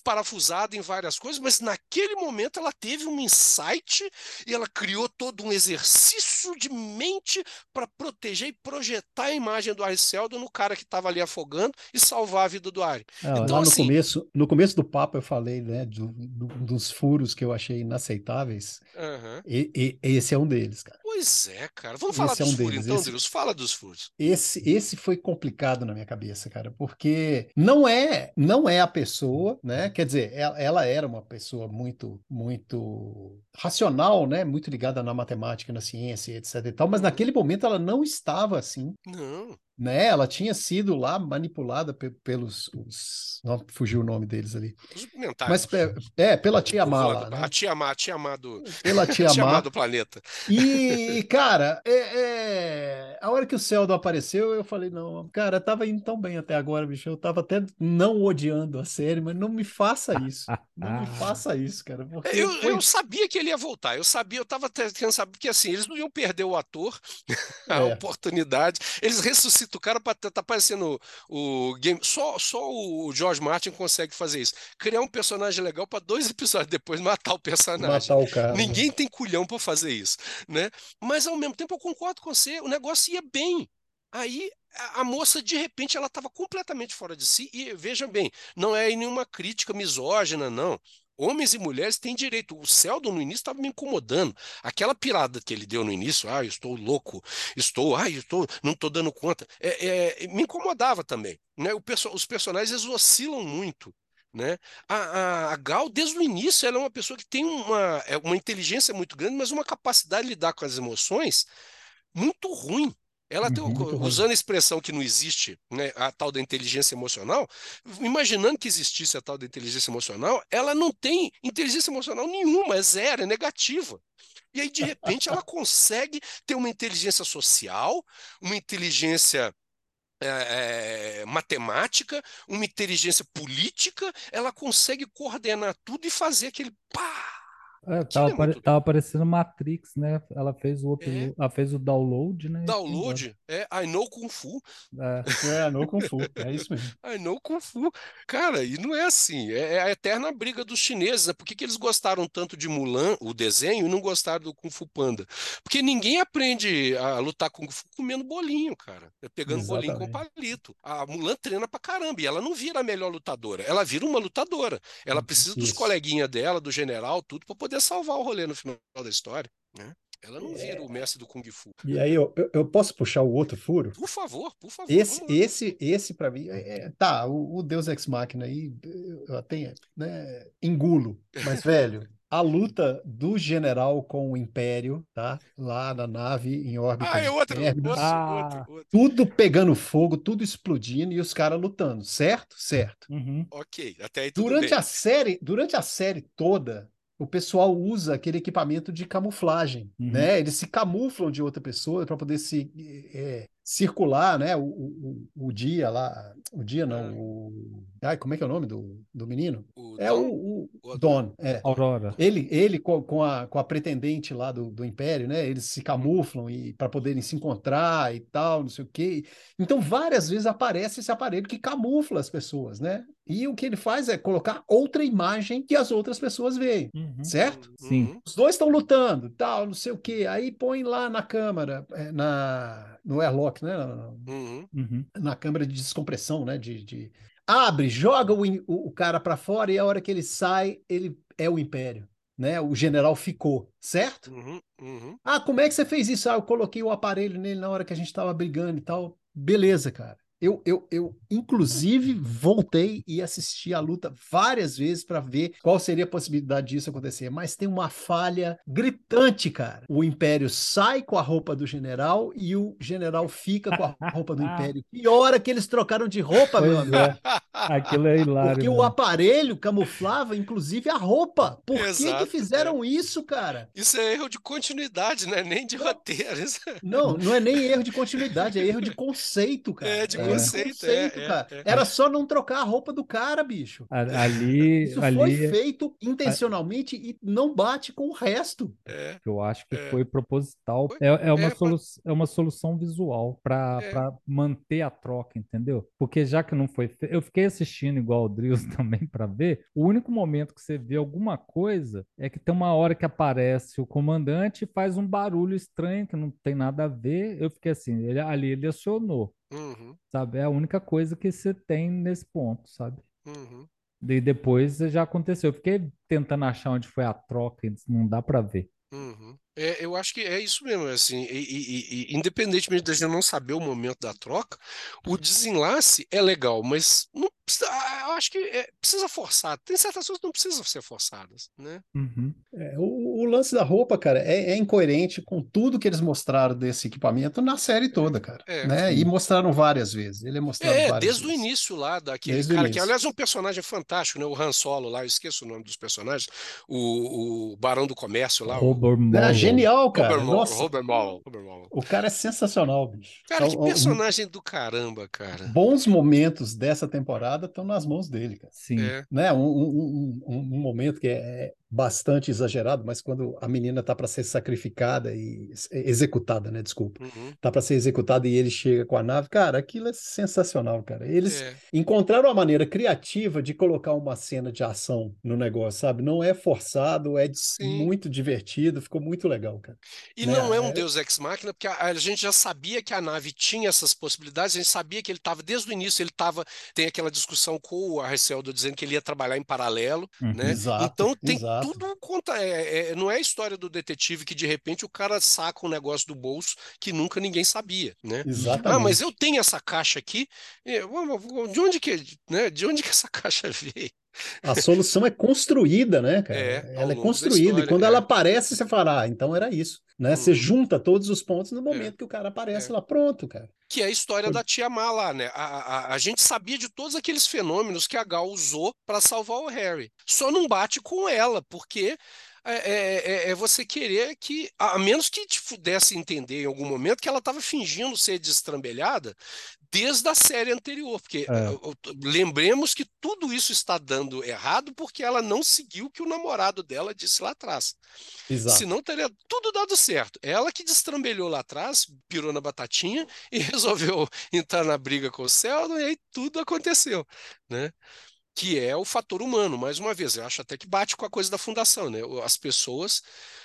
desparafusada em várias coisas, mas naquele momento ela teve um insight e ela criou todo um exercício de mente para proteger e projetar a imagem do Ari Seldon no cara que estava ali afogando e salvar a vida do Ari. É, Então, Lá no assim- começo, no começo do papo eu falei, né, do- do- dos furos que eu achei inaceitáveis. Aham. E, e- esse é um deles, cara. Pois é, cara. Vamos falar Esse é dos um furos deles, então, esse- Deus. Fala dos furos. Esse, esse foi complicado na minha cabeça, cara, porque não é, não é a pessoa, né? Quer dizer, ela, ela era uma pessoa muito, muito racional, né? Muito ligada na matemática, na ciência, etc e tal, mas naquele momento ela não estava assim, Não. Né? Ela tinha sido lá manipulada pe- pelos, os, não fugiu o nome deles ali, Os mas pe- é pela tia Má lá, A né? tia Má, a tia Má do, Pela a tia tia Má do planeta. E, cara, é, é, a hora que o Sheldon apareceu, eu falei, não, cara, tava indo tão bem até agora, bicho. Eu tava até não odiando a série, mas não me faça isso. Não me faça isso, cara. Eu, foi- eu sabia que ele ia voltar, eu sabia, eu estava querendo saber, porque assim, eles não iam perder o ator, a É. oportunidade, eles ressuscitam o cara para tá parecendo o, o game, só, só o George Martin consegue fazer isso, criar um personagem legal para dois episódios depois matar o personagem. matar o cara. né? Ninguém tem culhão para fazer isso, né? Mas ao mesmo tempo eu concordo com você, o negócio ia bem. Aí a, a moça, de repente, ela estava completamente fora de si. E veja bem, não é nenhuma crítica misógina, não. Homens e mulheres têm direito. O Celdon no início estava me incomodando. Aquela pirada que ele deu no início, ah, eu estou louco, estou, ah, eu estou, não estou dando conta, é, é, me incomodava também. Né? Perso os personagens oscilam muito. Né? A, a, a, Gal, desde o início, ela é uma pessoa que tem uma, é uma inteligência muito grande, mas uma capacidade de lidar com as emoções muito ruim. Ela tem, Uhum. usando a expressão que não existe, né, a tal da inteligência emocional, imaginando que existisse a tal da inteligência emocional, ela não tem inteligência emocional nenhuma, é zero, é negativa. E aí, de repente, ela consegue ter uma inteligência social, uma inteligência é, é, matemática, uma inteligência política, ela consegue coordenar tudo e fazer aquele pá! É, tava, é tava aparecendo Matrix, né? Ela fez o É. ela fez o download, né? e download, é I know Kung Fu, É, É, no Kung Fu, é isso mesmo. I know Kung Fu. Cara, e não é assim, é, é a eterna briga dos chineses, né? Por que que eles gostaram tanto de Mulan, o desenho, e não gostaram do Kung Fu Panda? Porque ninguém aprende a lutar Kung Fu comendo bolinho, cara, é pegando bolinho com Exatamente. palito. A Mulan treina pra caramba, e ela não vira a melhor lutadora, ela vira uma lutadora. Ela precisa dos Isso. coleguinhas dela, do general, tudo, pra poder salvar o rolê no final da história, né? Ela não É. vira o mestre do Kung Fu. E aí, eu, eu, posso puxar o outro furo? Por favor, por favor, Esse, esse, esse para mim, é, é- tá, o, o Deus Ex Machina aí, eu até, né, engulo, mas, velho, a luta do general com o Império, tá, lá na nave em órbita Ah, é de outro, Ah. outro, outro. tudo pegando fogo, tudo explodindo e os caras lutando, certo? Certo. uhum. Ok, até aí tudo Durante bem. a série, durante a série toda, o pessoal usa aquele equipamento de camuflagem, Uhum. né? Eles se camuflam de outra pessoa para poder se é, circular, né? O, o, o- dia lá, o dia não, Ah. o, ai, como é que é o nome do, do menino? O É Dom? o, o O Don, é. Aurora. Ele, ele com, com a, com a pretendente lá do, do Império, né? Eles se camuflam e para poderem se encontrar e tal, não sei o quê. Então, várias vezes aparece esse aparelho que camufla as pessoas, né? E o que ele faz é colocar outra imagem que as outras pessoas veem, Uhum. certo? Sim. Uhum. Os dois estão lutando, tal, não sei o quê. Aí põe lá na câmara, é, na, no airlock, né? Uhum. Uhum. na câmara de descompressão, né? De, de- abre, joga o, o cara para fora e a hora que ele sai, ele é o Império, né? O general ficou, certo? Uhum. Uhum. Ah, como é que você fez isso? Ah, eu coloquei o aparelho nele na hora que a gente estava brigando e tal. Beleza, cara. Eu, eu, eu, inclusive, voltei e assisti a luta várias vezes para ver qual seria a possibilidade disso acontecer. Mas tem uma falha gritante, cara. O Império sai com a roupa do general e o general fica com a roupa do Império. Que hora que eles trocaram de roupa, meu Pois amigo? é. Aquilo é hilário. Porque o mesmo. aparelho camuflava, inclusive, a roupa. Por que, que Exato, fizeram isso, cara? Isso é erro de continuidade, né? Nem de roteiro. É- Não, não é nem erro de continuidade, é erro de conceito, cara. É, de erro conceito, é, é, cara. é. Era só não trocar a roupa do cara, bicho. Ali, Isso foi ali feito intencionalmente e não bate com o resto. É. eu acho que É. foi proposital. Foi- É, é uma é, solu é uma solução visual para É. para manter a troca, entendeu? Porque já que não foi feito, eu fiquei assistindo igual o Drills também para ver. O único momento que você vê alguma coisa é que tem uma hora que aparece o comandante e faz um barulho estranho que não tem nada a ver. Eu fiquei assim, ele, ali ele acionou, Uhum. sabe? É a única coisa que você tem nesse ponto, sabe? Uhum. E depois já aconteceu. Eu fiquei tentando achar onde foi a troca, e não dá para ver. Uhum. É, eu acho que é isso mesmo, assim, e, e- e- independentemente da gente não saber o momento da troca, o desenlace é legal, mas não precisa, ah, eu acho que é- precisa forçar. Tem certas coisas que não precisam ser forçadas, né? Uhum. É, o, o lance da roupa, cara, é, é incoerente com tudo que eles mostraram desse equipamento na série toda, cara. É. né? E mostraram várias vezes. Ele é mostrado É, várias desde o vezes. início lá, daquele Desde o cara que, aliás, é um personagem fantástico, né? O Han Solo lá, eu esqueço o nome dos personagens, o, o Barão do Comércio lá, o Robert É, Mueller. Genial, cara. Robert Nossa, Robert Maul. o cara é sensacional, bicho. Cara, que Então, personagem do caramba, cara. Bons momentos dessa temporada estão nas mãos dele, cara. Sim. É. Né? Um, um, um, um- um momento que é, bastante exagerado, mas quando a menina tá para ser sacrificada e executada, né? Desculpa. Uhum. Tá para ser executada e ele chega com a nave, cara, aquilo é sensacional, cara. Eles É. encontraram uma maneira criativa de colocar uma cena de ação no negócio, sabe? Não é forçado, é Sim. muito divertido, ficou muito legal, cara. E né? não é um É- Deus Ex Machina, porque a, a gente já sabia que a nave tinha essas possibilidades, a gente sabia que ele estava, desde o início, ele estava, tem aquela discussão com o Arceldo dizendo que ele ia trabalhar em paralelo, Uhum. né? Exato, Então tem exato. Tudo conta. é- é- não é a história do detetive que de repente o cara saca um negócio do bolso que nunca ninguém sabia, né? Exatamente. Ah, mas eu tenho essa caixa aqui. é, De onde que, né? De onde que essa caixa veio? A solução é construída, né, cara? É, ela é construída. história, e quando é. ela aparece, você fala, ah, então era isso. Né? Você Uhum. junta todos os pontos no momento que o cara aparece É. lá, pronto, cara. Que é a história Foi- da tia Má lá, né? A, a, a gente sabia de todos aqueles fenômenos que a Gal usou para salvar o Harry. Só não bate com ela, porque é, é- é- é você querer que, a menos que te desse entender em algum momento que ela estava fingindo ser destrambelhada desde a série anterior, porque É. lembremos que tudo isso está dando errado porque ela não seguiu o que o namorado dela disse lá atrás. Exato. Senão teria tudo dado certo. Ela que destrambelhou lá atrás, pirou na batatinha e resolveu entrar na briga com o Sheldon e aí tudo aconteceu, né? Que é o fator humano, mais uma vez. Eu acho até que bate com a coisa da fundação, né? As pessoas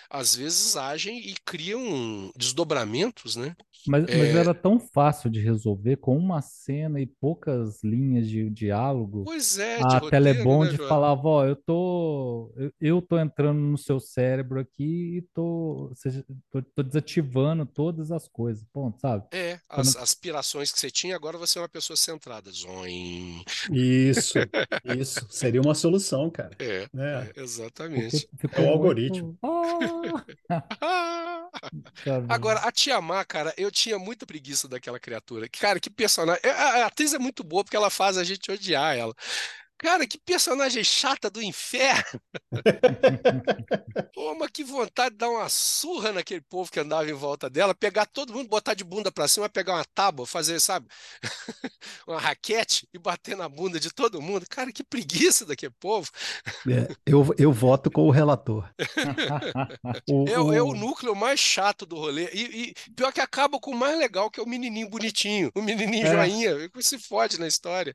às vezes agem e criam desdobramentos, né? Mas, mas É. era tão fácil de resolver com uma cena e poucas linhas de diálogo. Pois é, de A roteiro, Telebond né, falava, ó, eu tô, eu, eu tô entrando no seu cérebro aqui e tô, seja, tô, tô desativando todas as coisas, ponto, sabe? É, Quando- as aspirações que você tinha, agora você é uma pessoa centrada. Zoim. Isso, isso. Seria uma solução, cara. É, Né? é, exatamente. Porque ficou É o muito- algoritmo. Ah, Ah! sabe? Agora, a Tia Má, cara, eu tinha muita preguiça daquela criatura. Cara, que personagem. A, a atriz é muito boa porque ela faz a gente odiar ela. Cara, que personagem chata do inferno. Pô, mas que vontade de dar uma surra naquele povo que andava em volta dela, pegar todo mundo, botar de bunda pra cima, pegar uma tábua, fazer, sabe, uma raquete e bater na bunda de todo mundo. Cara, que preguiça daquele povo. É, eu, eu voto com o relator. O- É, o- é o núcleo mais chato do rolê. E, e pior que acaba com o mais legal, que é o menininho bonitinho, o menininho É. joinha, que se fode na história.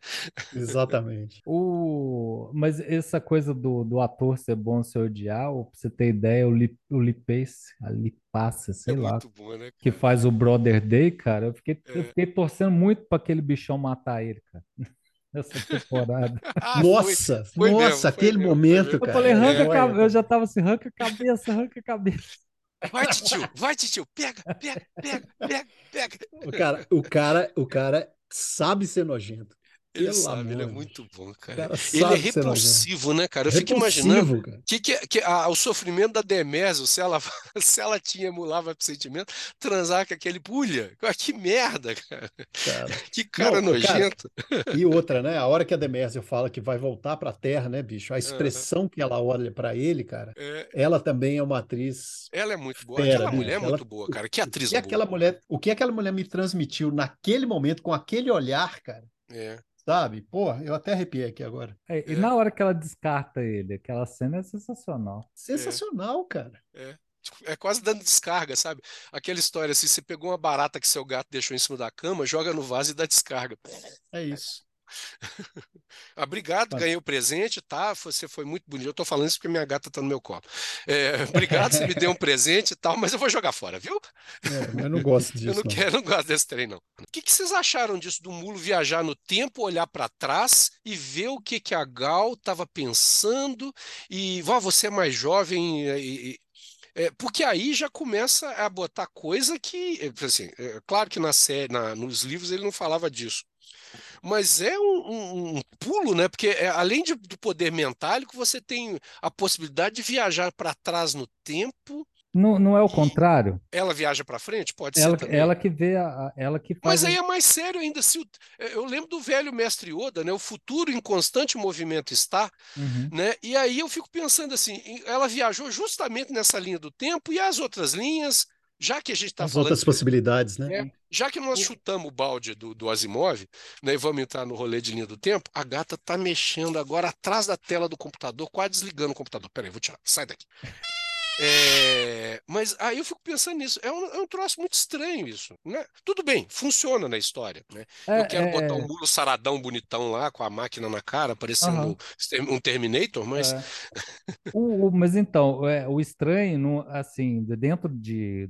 Exatamente. O... Mas essa coisa do, do ator ser bom se odiar, ou pra você ter ideia, o, Lip, o Lipace, a Lipace, sei é lá, muito bom, né? que faz o Brother Day, cara, eu fiquei, eu É. fiquei torcendo muito pra aquele bichão matar ele, cara, nessa temporada. Ah, foi. Nossa, foi mesmo, nossa, foi aquele mesmo, foi momento, mesmo. Eu cara. falei, arranca é, a cabeça, eu já tava assim, arranca a cabeça, arranca a cabeça. Vai, titio, vai, titio, pega, pega, pega, pega, pega. O cara, o cara, o cara sabe ser nojento. Ele Pelo sabe, ele é muito bom, cara. cara Ele é repulsivo, né, cara? Eu fico imaginando Repulsivo, cara. que, que, que a- o sofrimento da Demésio, se ela, se ela tinha emulava sentimento, transar com aquele pulha. Que merda, cara. Cara. Que cara Não, nojento. E outra, né? A hora que a Demésio fala que vai voltar para a Terra, né, bicho? A expressão que ela olha para ele, cara, É, ela também é uma atriz ela é muito boa. fera, Aquela mulher é bicho. muito Ela- boa, cara. Que atriz o que boa. aquela mulher, o que aquela mulher me transmitiu naquele momento com aquele olhar, cara, É. sabe? Pô, eu até arrepiei aqui agora. É, E É. na hora que ela descarta ele, aquela cena é sensacional. Sensacional, cara. Tipo, É quase dando descarga, sabe? Aquela história assim, você pegou uma barata que seu gato deixou em cima da cama, joga no vaso e dá descarga. É isso. Obrigado, ganhei o presente, tá? Você foi muito bonito. Eu tô falando isso porque minha gata tá no meu colo. É, obrigado, você me deu um presente e tal, mas eu vou jogar fora, viu? É, eu não gosto Eu disso, não não. quero, não gosto desse trem, não. O que, que vocês acharam disso do mulo viajar no tempo, olhar para trás e ver o que, que a Gal estava pensando e "Vó, você é mais jovem e- e- é, porque aí já começa a botar coisa que, é, assim, é, claro que na série, na- nos livros ele não falava disso, mas é um, um- um pulo, né? Porque é, além de- do poder mentálico, você tem a possibilidade de viajar para trás no tempo. Não, não é o contrário? Ela viaja para frente, pode Ela, ser também. ela que vê, a, ela que Mas faz. aí o- é mais sério ainda. Se o- eu lembro do velho mestre Yoda, né? O futuro em constante movimento está, Uhum. né? E aí eu fico pensando assim, ela viajou justamente nessa linha do tempo e as outras linhas, já que a gente está falando outras possibilidades, né? É, Já que nós chutamos o balde do, do Asimov, né, e vamos entrar no rolê de linha do tempo, a gata tá mexendo agora atrás da tela do computador, quase desligando o computador. Peraí, vou tirar, sai daqui. É, mas aí eu fico pensando nisso. É um, é um troço muito estranho isso. Né? Tudo bem, funciona na história. Né? É, eu quero é, botar um mulo saradão bonitão lá, com a máquina na cara, parecendo um Terminator, mas. É. O, o- mas então, é, o estranho, não- assim, de- dentro de.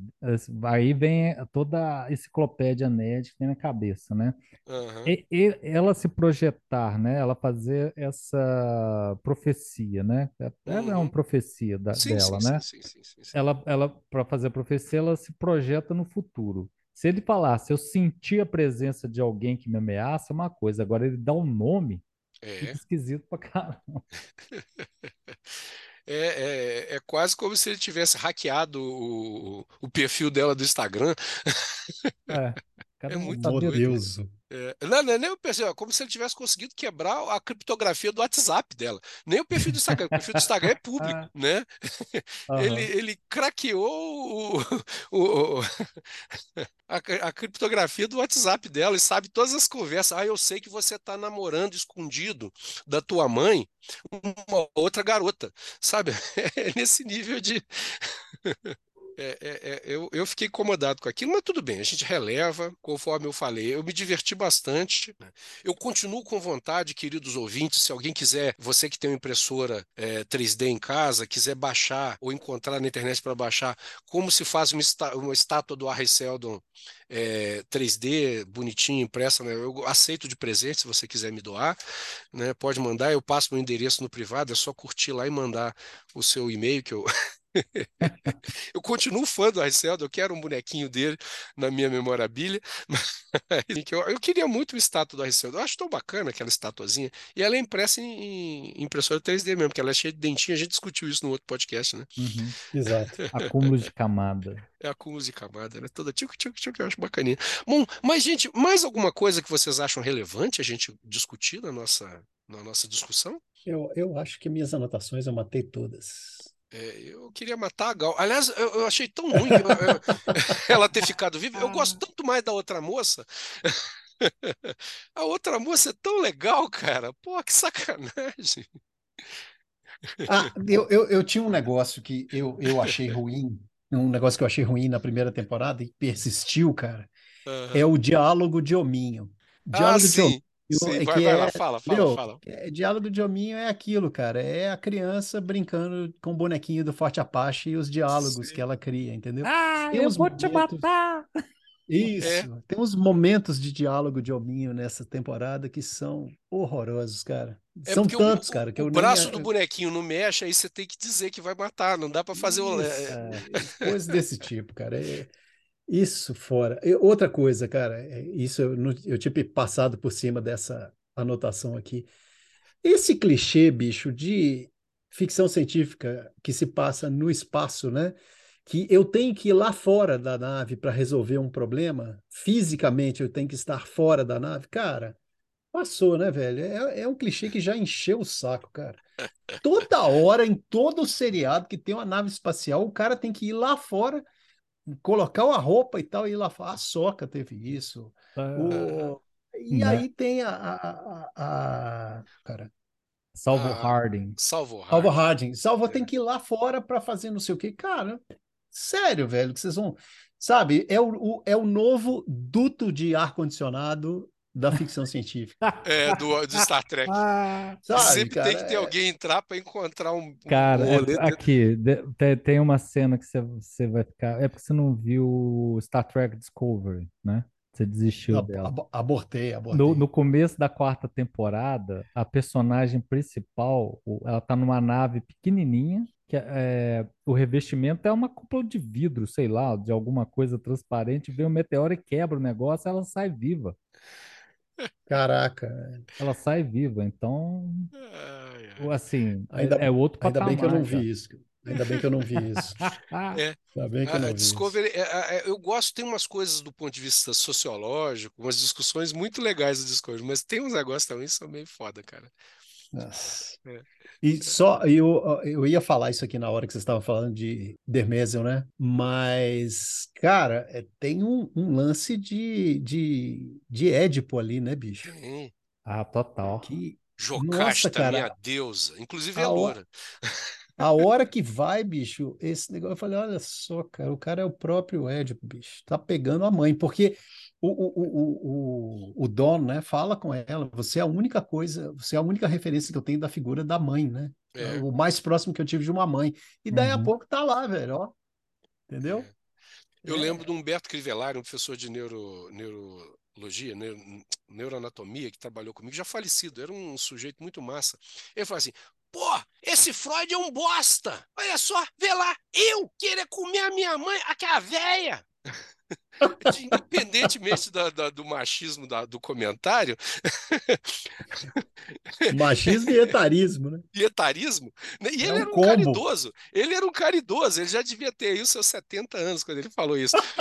Aí vem toda a enciclopédia nerd que tem na cabeça, né? Aham. E, e- ela se projetar, né? Ela fazer essa profecia, né? Ela é uma Uhum. profecia da- sim, dela, sim, né? sim, sim, sim, sim. Ela, ela para fazer a profecia, ela se projeta no futuro. Se ele falasse, eu senti a presença de alguém que me ameaça, é uma coisa. Agora ele dá um nome, fica É. esquisito pra caramba. É, é, é quase como se ele tivesse hackeado o, o perfil dela do Instagram. É, É muito tudo. Modeuso. É, não, não, nem o perfil, é como se ele tivesse conseguido quebrar a criptografia do WhatsApp dela. Nem o perfil do Instagram, o perfil do Instagram é público, Ah, né? Ele, aham. ele craqueou o, o- o- a, a criptografia do WhatsApp dela e sabe todas as conversas. Ah, eu sei que você está namorando escondido da tua mãe uma outra garota, sabe? É nesse nível de. É, é, é, eu, eu fiquei incomodado com aquilo, mas tudo bem, a gente releva, conforme eu falei. Eu me diverti bastante. né? Eu continuo com vontade, queridos ouvintes, se alguém quiser, você que tem uma impressora é, 3D em casa, quiser baixar ou encontrar na internet para baixar como se faz uma, está- uma estátua do Harry Seldon é, 3D bonitinha, impressa, né? Eu aceito de presente se você quiser me doar, né? Pode mandar, eu passo meu endereço no privado, é só curtir lá e mandar o seu e-mail que eu eu continuo fã do Arceldo, eu quero um bonequinho dele na minha memorabilia, eu, eu queria muito o estátua do Arceldo. Eu acho tão bacana aquela estatuazinha. E ela é impressa em, em impressora 3D mesmo, porque ela é cheia de dentinho. A gente discutiu isso no outro podcast, né? Uhum. Exato. Acúmulo de camada. É a acúmulo de camada, né? Toda tchic, tchic, tchic, eu acho bacaninha. Bom, mas, gente, mais alguma coisa que vocês acham relevante a gente discutir na nossa, na nossa discussão? Eu, eu acho que minhas anotações eu matei todas. É, eu queria matar a Gal. Aliás, eu, eu achei tão ruim que eu- eu- ela ter ficado viva. Eu gosto tanto mais da outra moça. A outra moça é tão legal, cara. Pô, que sacanagem. Ah, eu, eu, eu tinha um negócio que eu, eu achei ruim, um negócio que eu achei ruim na primeira temporada e persistiu, cara, é Aham. o diálogo de hominho. Ah, Diálogo de hominho sim. É vai, que vai lá, é, fala, fala, entendeu? fala. É, diálogo de hominho é aquilo, cara, é a criança brincando com o bonequinho do Forte Apache e os diálogos que Sim. ela cria, entendeu? Ah, Tem eu vou te momentos, matar! É, isso, tem uns momentos de diálogo de hominho nessa temporada que são horrorosos, cara. é São tantos, o, cara, que o eu nem braço do bonequinho não mexe, aí você tem que dizer que vai matar. Não dá pra fazer o. é, Isso, É, coisas desse tipo, cara. É- isso fora. E outra coisa, cara, é- isso eu, não- eu tinha passado por cima dessa anotação aqui. Esse clichê, bicho, de ficção científica que se passa no espaço, né? Que eu tenho que ir lá fora da nave para resolver um problema, fisicamente eu tenho que estar fora da nave, cara, passou, né, velho? É, é um clichê que já encheu o saco, cara. Toda hora, em todo seriado que tem uma nave espacial, o cara tem que ir lá fora colocar uma roupa e tal, e lá fora, a Soca teve isso. ah, O... E né? aí tem a, a, a, a- cara, Salvo a, Harding. salvo Harding. Harding. Salva tem É. que ir lá fora para fazer não sei o quê. Cara, sério, velho, que vocês vão. Sabe, é o, o- é o novo duto de ar-condicionado da ficção científica. É, do, do Star Trek. Ah, Sabe, sempre tem cara? que ter É... alguém entrar para encontrar um, um Cara, é- rolê. dentro- aqui, de- te- tem uma cena que você, você vai ficar. É porque você não viu Star Trek Discovery, né? Você desistiu ab- dela. ab- Abortei, No, abortei. no começo da quarta temporada, a personagem principal, ela tá numa nave pequenininha, que é, é, o revestimento é uma cúpula de vidro, sei lá, de alguma coisa transparente, vem um meteoro e quebra o negócio, ela sai viva. Caraca, Ela sai viva. Então, assim, ainda, é, é outro ainda bem que eu não patamar já. vi isso. Ainda bem que eu não vi isso. É, Ainda bem que eu a, a não vi isso. Discovery, é, é, é, eu gosto, tem umas coisas do ponto de vista sociológico, umas discussões muito legais do Discovery, mas tem uns negócios também que são meio foda, cara. Nossa. É. E só eu, eu ia falar isso aqui na hora que você estava falando de Dermesel, né? Mas, cara, é, tem um, um lance de, de, de Édipo ali, né, bicho? Tem. Ah, total. Que, Jocasta, Nossa, cara. minha deusa. Inclusive é A hora- loura. A hora que vai, bicho, esse negócio, eu falei, olha só, cara, o cara é o próprio Édipo, bicho, tá pegando a mãe, porque o, o, o, o, o Don, né, fala com ela, você é a única coisa, você é a única referência que eu tenho da figura da mãe, né? É. O mais próximo que eu tive de uma mãe. E daí a Uhum. pouco tá lá, velho, ó. Entendeu? É. Eu É. lembro do Humberto Crivellari, um professor de neuro, neurologia, neuro- neuroanatomia, que trabalhou comigo, já falecido, era um sujeito muito massa. Ele falou assim: pô, esse Freud é um bosta! Olha só, vê lá, eu querer comer a minha mãe, aquela véia! Independentemente da- da- do machismo da- do comentário, Machismo e etarismo, né? e etarismo, né? e É ele um era um combo. caridoso, ele era um caridoso, ele já devia ter aí os seus 70 anos quando ele falou isso.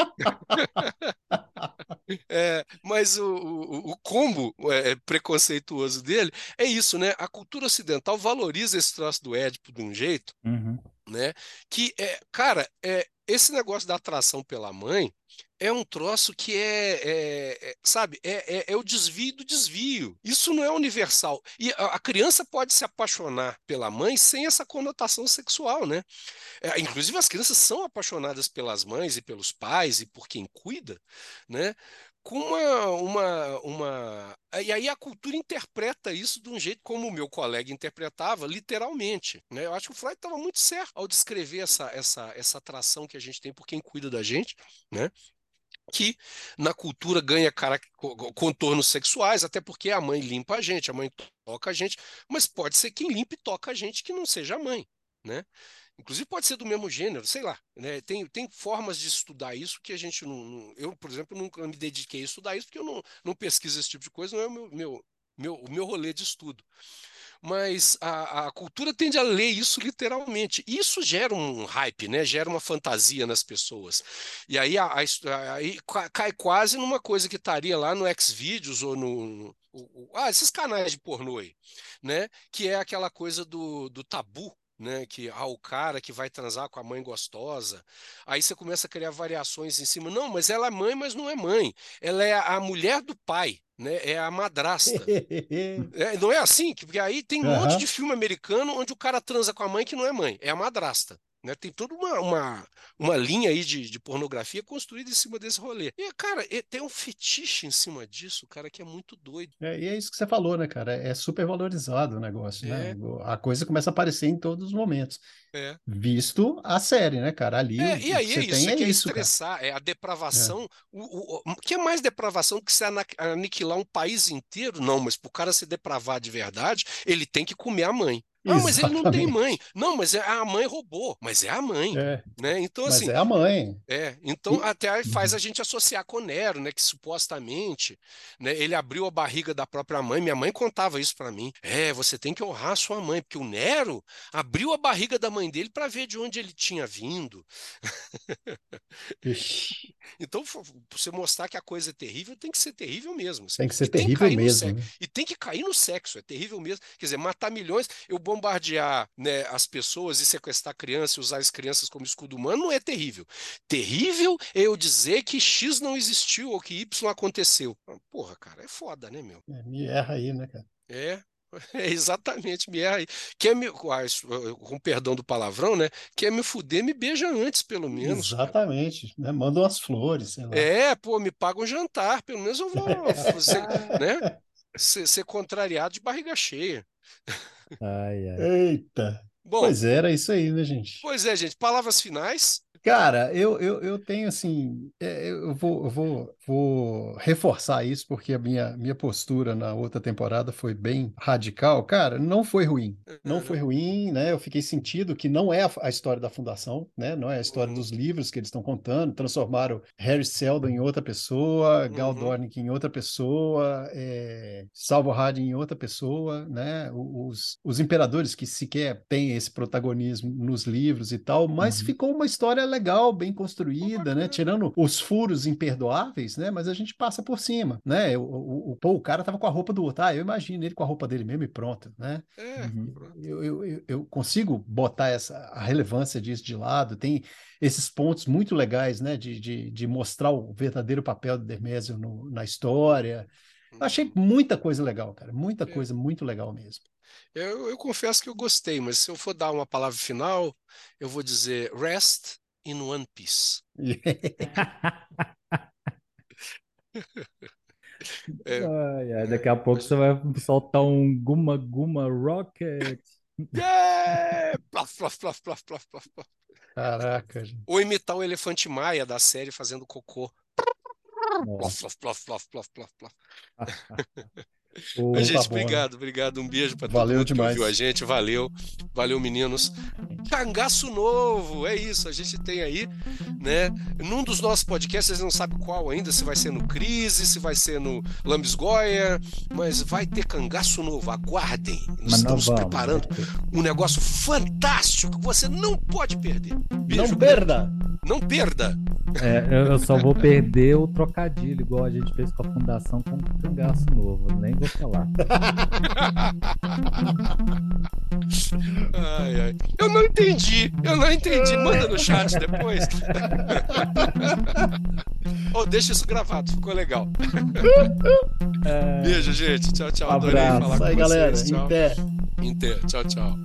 É, mas o, o, o combo é, preconceituoso dele é isso, né? A cultura ocidental valoriza esse troço do Édipo de um jeito, Uhum. né? Que é, cara, é, esse negócio da atração pela mãe é um troço que é, é- é, sabe, é, é- é o desvio do desvio. Isso não é universal. E a, a criança pode se apaixonar pela mãe sem essa conotação sexual, né? É, inclusive as crianças são apaixonadas pelas mães e pelos pais e por quem cuida, né? Com uma, uma, uma... E aí a cultura interpreta isso de um jeito como o meu colega interpretava, literalmente, né? Eu acho que o Freud estava muito certo ao descrever essa, essa, essa atração que a gente tem por quem cuida da gente, né? que na cultura ganha contornos sexuais, até porque a mãe limpa a gente, a mãe toca a gente, mas pode ser quem limpa e toca a gente que não seja a mãe, né? Inclusive pode ser do mesmo gênero, sei lá, né? Tem, tem formas de estudar isso que a gente não, não- Eu, por exemplo, nunca me dediquei a estudar isso porque eu não, não pesquiso esse tipo de coisa, não é o meu, meu, meu, o meu rolê de estudo. Mas a, a cultura tende a ler isso literalmente. Isso gera um hype, né? Gera uma fantasia nas pessoas. E aí, a- a aí ca- cai quase numa coisa que estaria lá no Xvideos ou no, ah, esses canais de pornô aí, né? Que é aquela coisa do, do tabu. Né, que ah, o cara que vai transar com a mãe gostosa, aí você começa a criar variações em cima. Não, mas ela é mãe, mas não é mãe. Ela é a mulher do pai, né? É a madrasta. É, não é assim? Que- Porque aí tem um monte Aham. de filme americano onde o cara transa com a mãe que não é mãe, é a madrasta. Né? Tem toda uma, uma, uma linha aí de, de pornografia construída em cima desse rolê. E, cara, tem um fetiche em cima disso, cara, que é muito doido. É, e é isso que você falou, né, cara? É super valorizado o negócio, né? É. A coisa começa a aparecer em todos os momentos. É. Visto a série, né, cara? Ali É, e aí que é isso, é quer isso, cara. estressar, é a depravação. O, o, o que é mais depravação do que ana- aniquilar um país inteiro? Não, mas pro cara se depravar de verdade, ele tem que comer a mãe. Ah, mas ele não tem Exatamente. mãe. Não, mas é, a mãe roubou. Mas é a mãe. É, Né? Então, mas assim, é a mãe. É, então E- até faz Uhum. a gente associar com Nero, né, que supostamente, né, ele abriu a barriga da própria mãe. Minha mãe contava isso pra mim. É, você tem que honrar sua mãe, porque o Nero abriu a barriga da mãe dele para ver de onde ele tinha vindo. Então, você mostrar que a coisa é terrível, tem que ser terrível mesmo. assim. tem que ser E que terrível mesmo, né? E tem que cair no sexo, é terrível mesmo. Quer dizer, matar milhões, eu bombardear, né, as pessoas e sequestrar crianças e usar as crianças como escudo humano não é terrível. Terrível é eu dizer que X não existiu ou que Y aconteceu. Porra, cara, é foda, né, meu? É, me erra aí, né, cara? É. É exatamente, me erra aí. Quer me, ah, com perdão do palavrão, né? Quer me fuder, me beija antes, pelo menos. Exatamente, né? Manda umas flores, sei lá. É, pô, me paga um jantar, pelo menos eu vou né, ser, ser contrariado de barriga cheia. Ai, ai. Eita. Bom, Pois é, era isso aí, né, gente? pois é, gente, palavras finais. Cara, eu, eu, eu tenho assim, é, eu vou, eu vou, vou reforçar isso porque a minha, minha postura na outra temporada foi bem radical. Cara, não foi ruim. Não foi ruim, né? Eu fiquei sentido que não é a, a história da fundação, né? Não é a história Uhum. dos livros que eles estão contando. Transformaram Harry Seldon em outra pessoa, Gal Uhum. Dornick em outra pessoa, é, Salvo Hardin em outra pessoa, né? Os, os imperadores que sequer têm esse protagonismo nos livros e tal, mas Uhum. ficou uma história legal, bem construída, né? Tirando os furos imperdoáveis, né? Mas a gente passa por cima, né? O, o, o, pô, o cara tava com a roupa do outro. Ah, eu imagino ele com a roupa dele mesmo e pronto, né? É, Uhum. pronto. Eu, eu, eu- eu consigo botar essa, a relevância disso de lado. Tem esses pontos muito legais, né? De, de, de mostrar o verdadeiro papel do Dermésio no- na história. Achei muita coisa legal, cara. Muita É. coisa muito legal mesmo. Eu, eu confesso que eu gostei, mas se eu for dar uma palavra final, eu vou dizer rest in one piece. É. Ai, ai, daqui a pouco você vai soltar um Guma Guma Rocket. Yeah! Plaf, plaf, plaf, plaf, plaf, plaf, plaf. Caraca, gente. Ou imitar o elefante maia da série fazendo cocô. Plof, plof, plof, plof, plof, plof. O- Mas, tá gente, bom, obrigado, obrigado. Um beijo para todo mundo que demais. ouviu a gente. Valeu, valeu, meninos. Cangaço novo, é isso. A gente tem aí, né? Num dos nossos podcasts, vocês não sabem qual ainda, se vai ser no Crise, se vai ser no Lambisgoia, mas vai ter cangaço novo. Aguardem. Nós Mas nós estamos vamos. preparando um negócio fantástico que você não pode perder. Beijo Não grande. perda! Não perda. É, eu, eu só vou perder o trocadilho, igual a gente fez com a fundação com o cangaço novo. Nem vou falar. Ai, ai. Eu não entendi, eu não entendi. Manda no chat depois. Ou deixa isso gravado, ficou legal. É, Beijo, gente. Tchau, tchau. Adorei Abraço. falar Isso aí, com galera. vocês. Tchau. Pé. Inteiro. Tchau, tchau.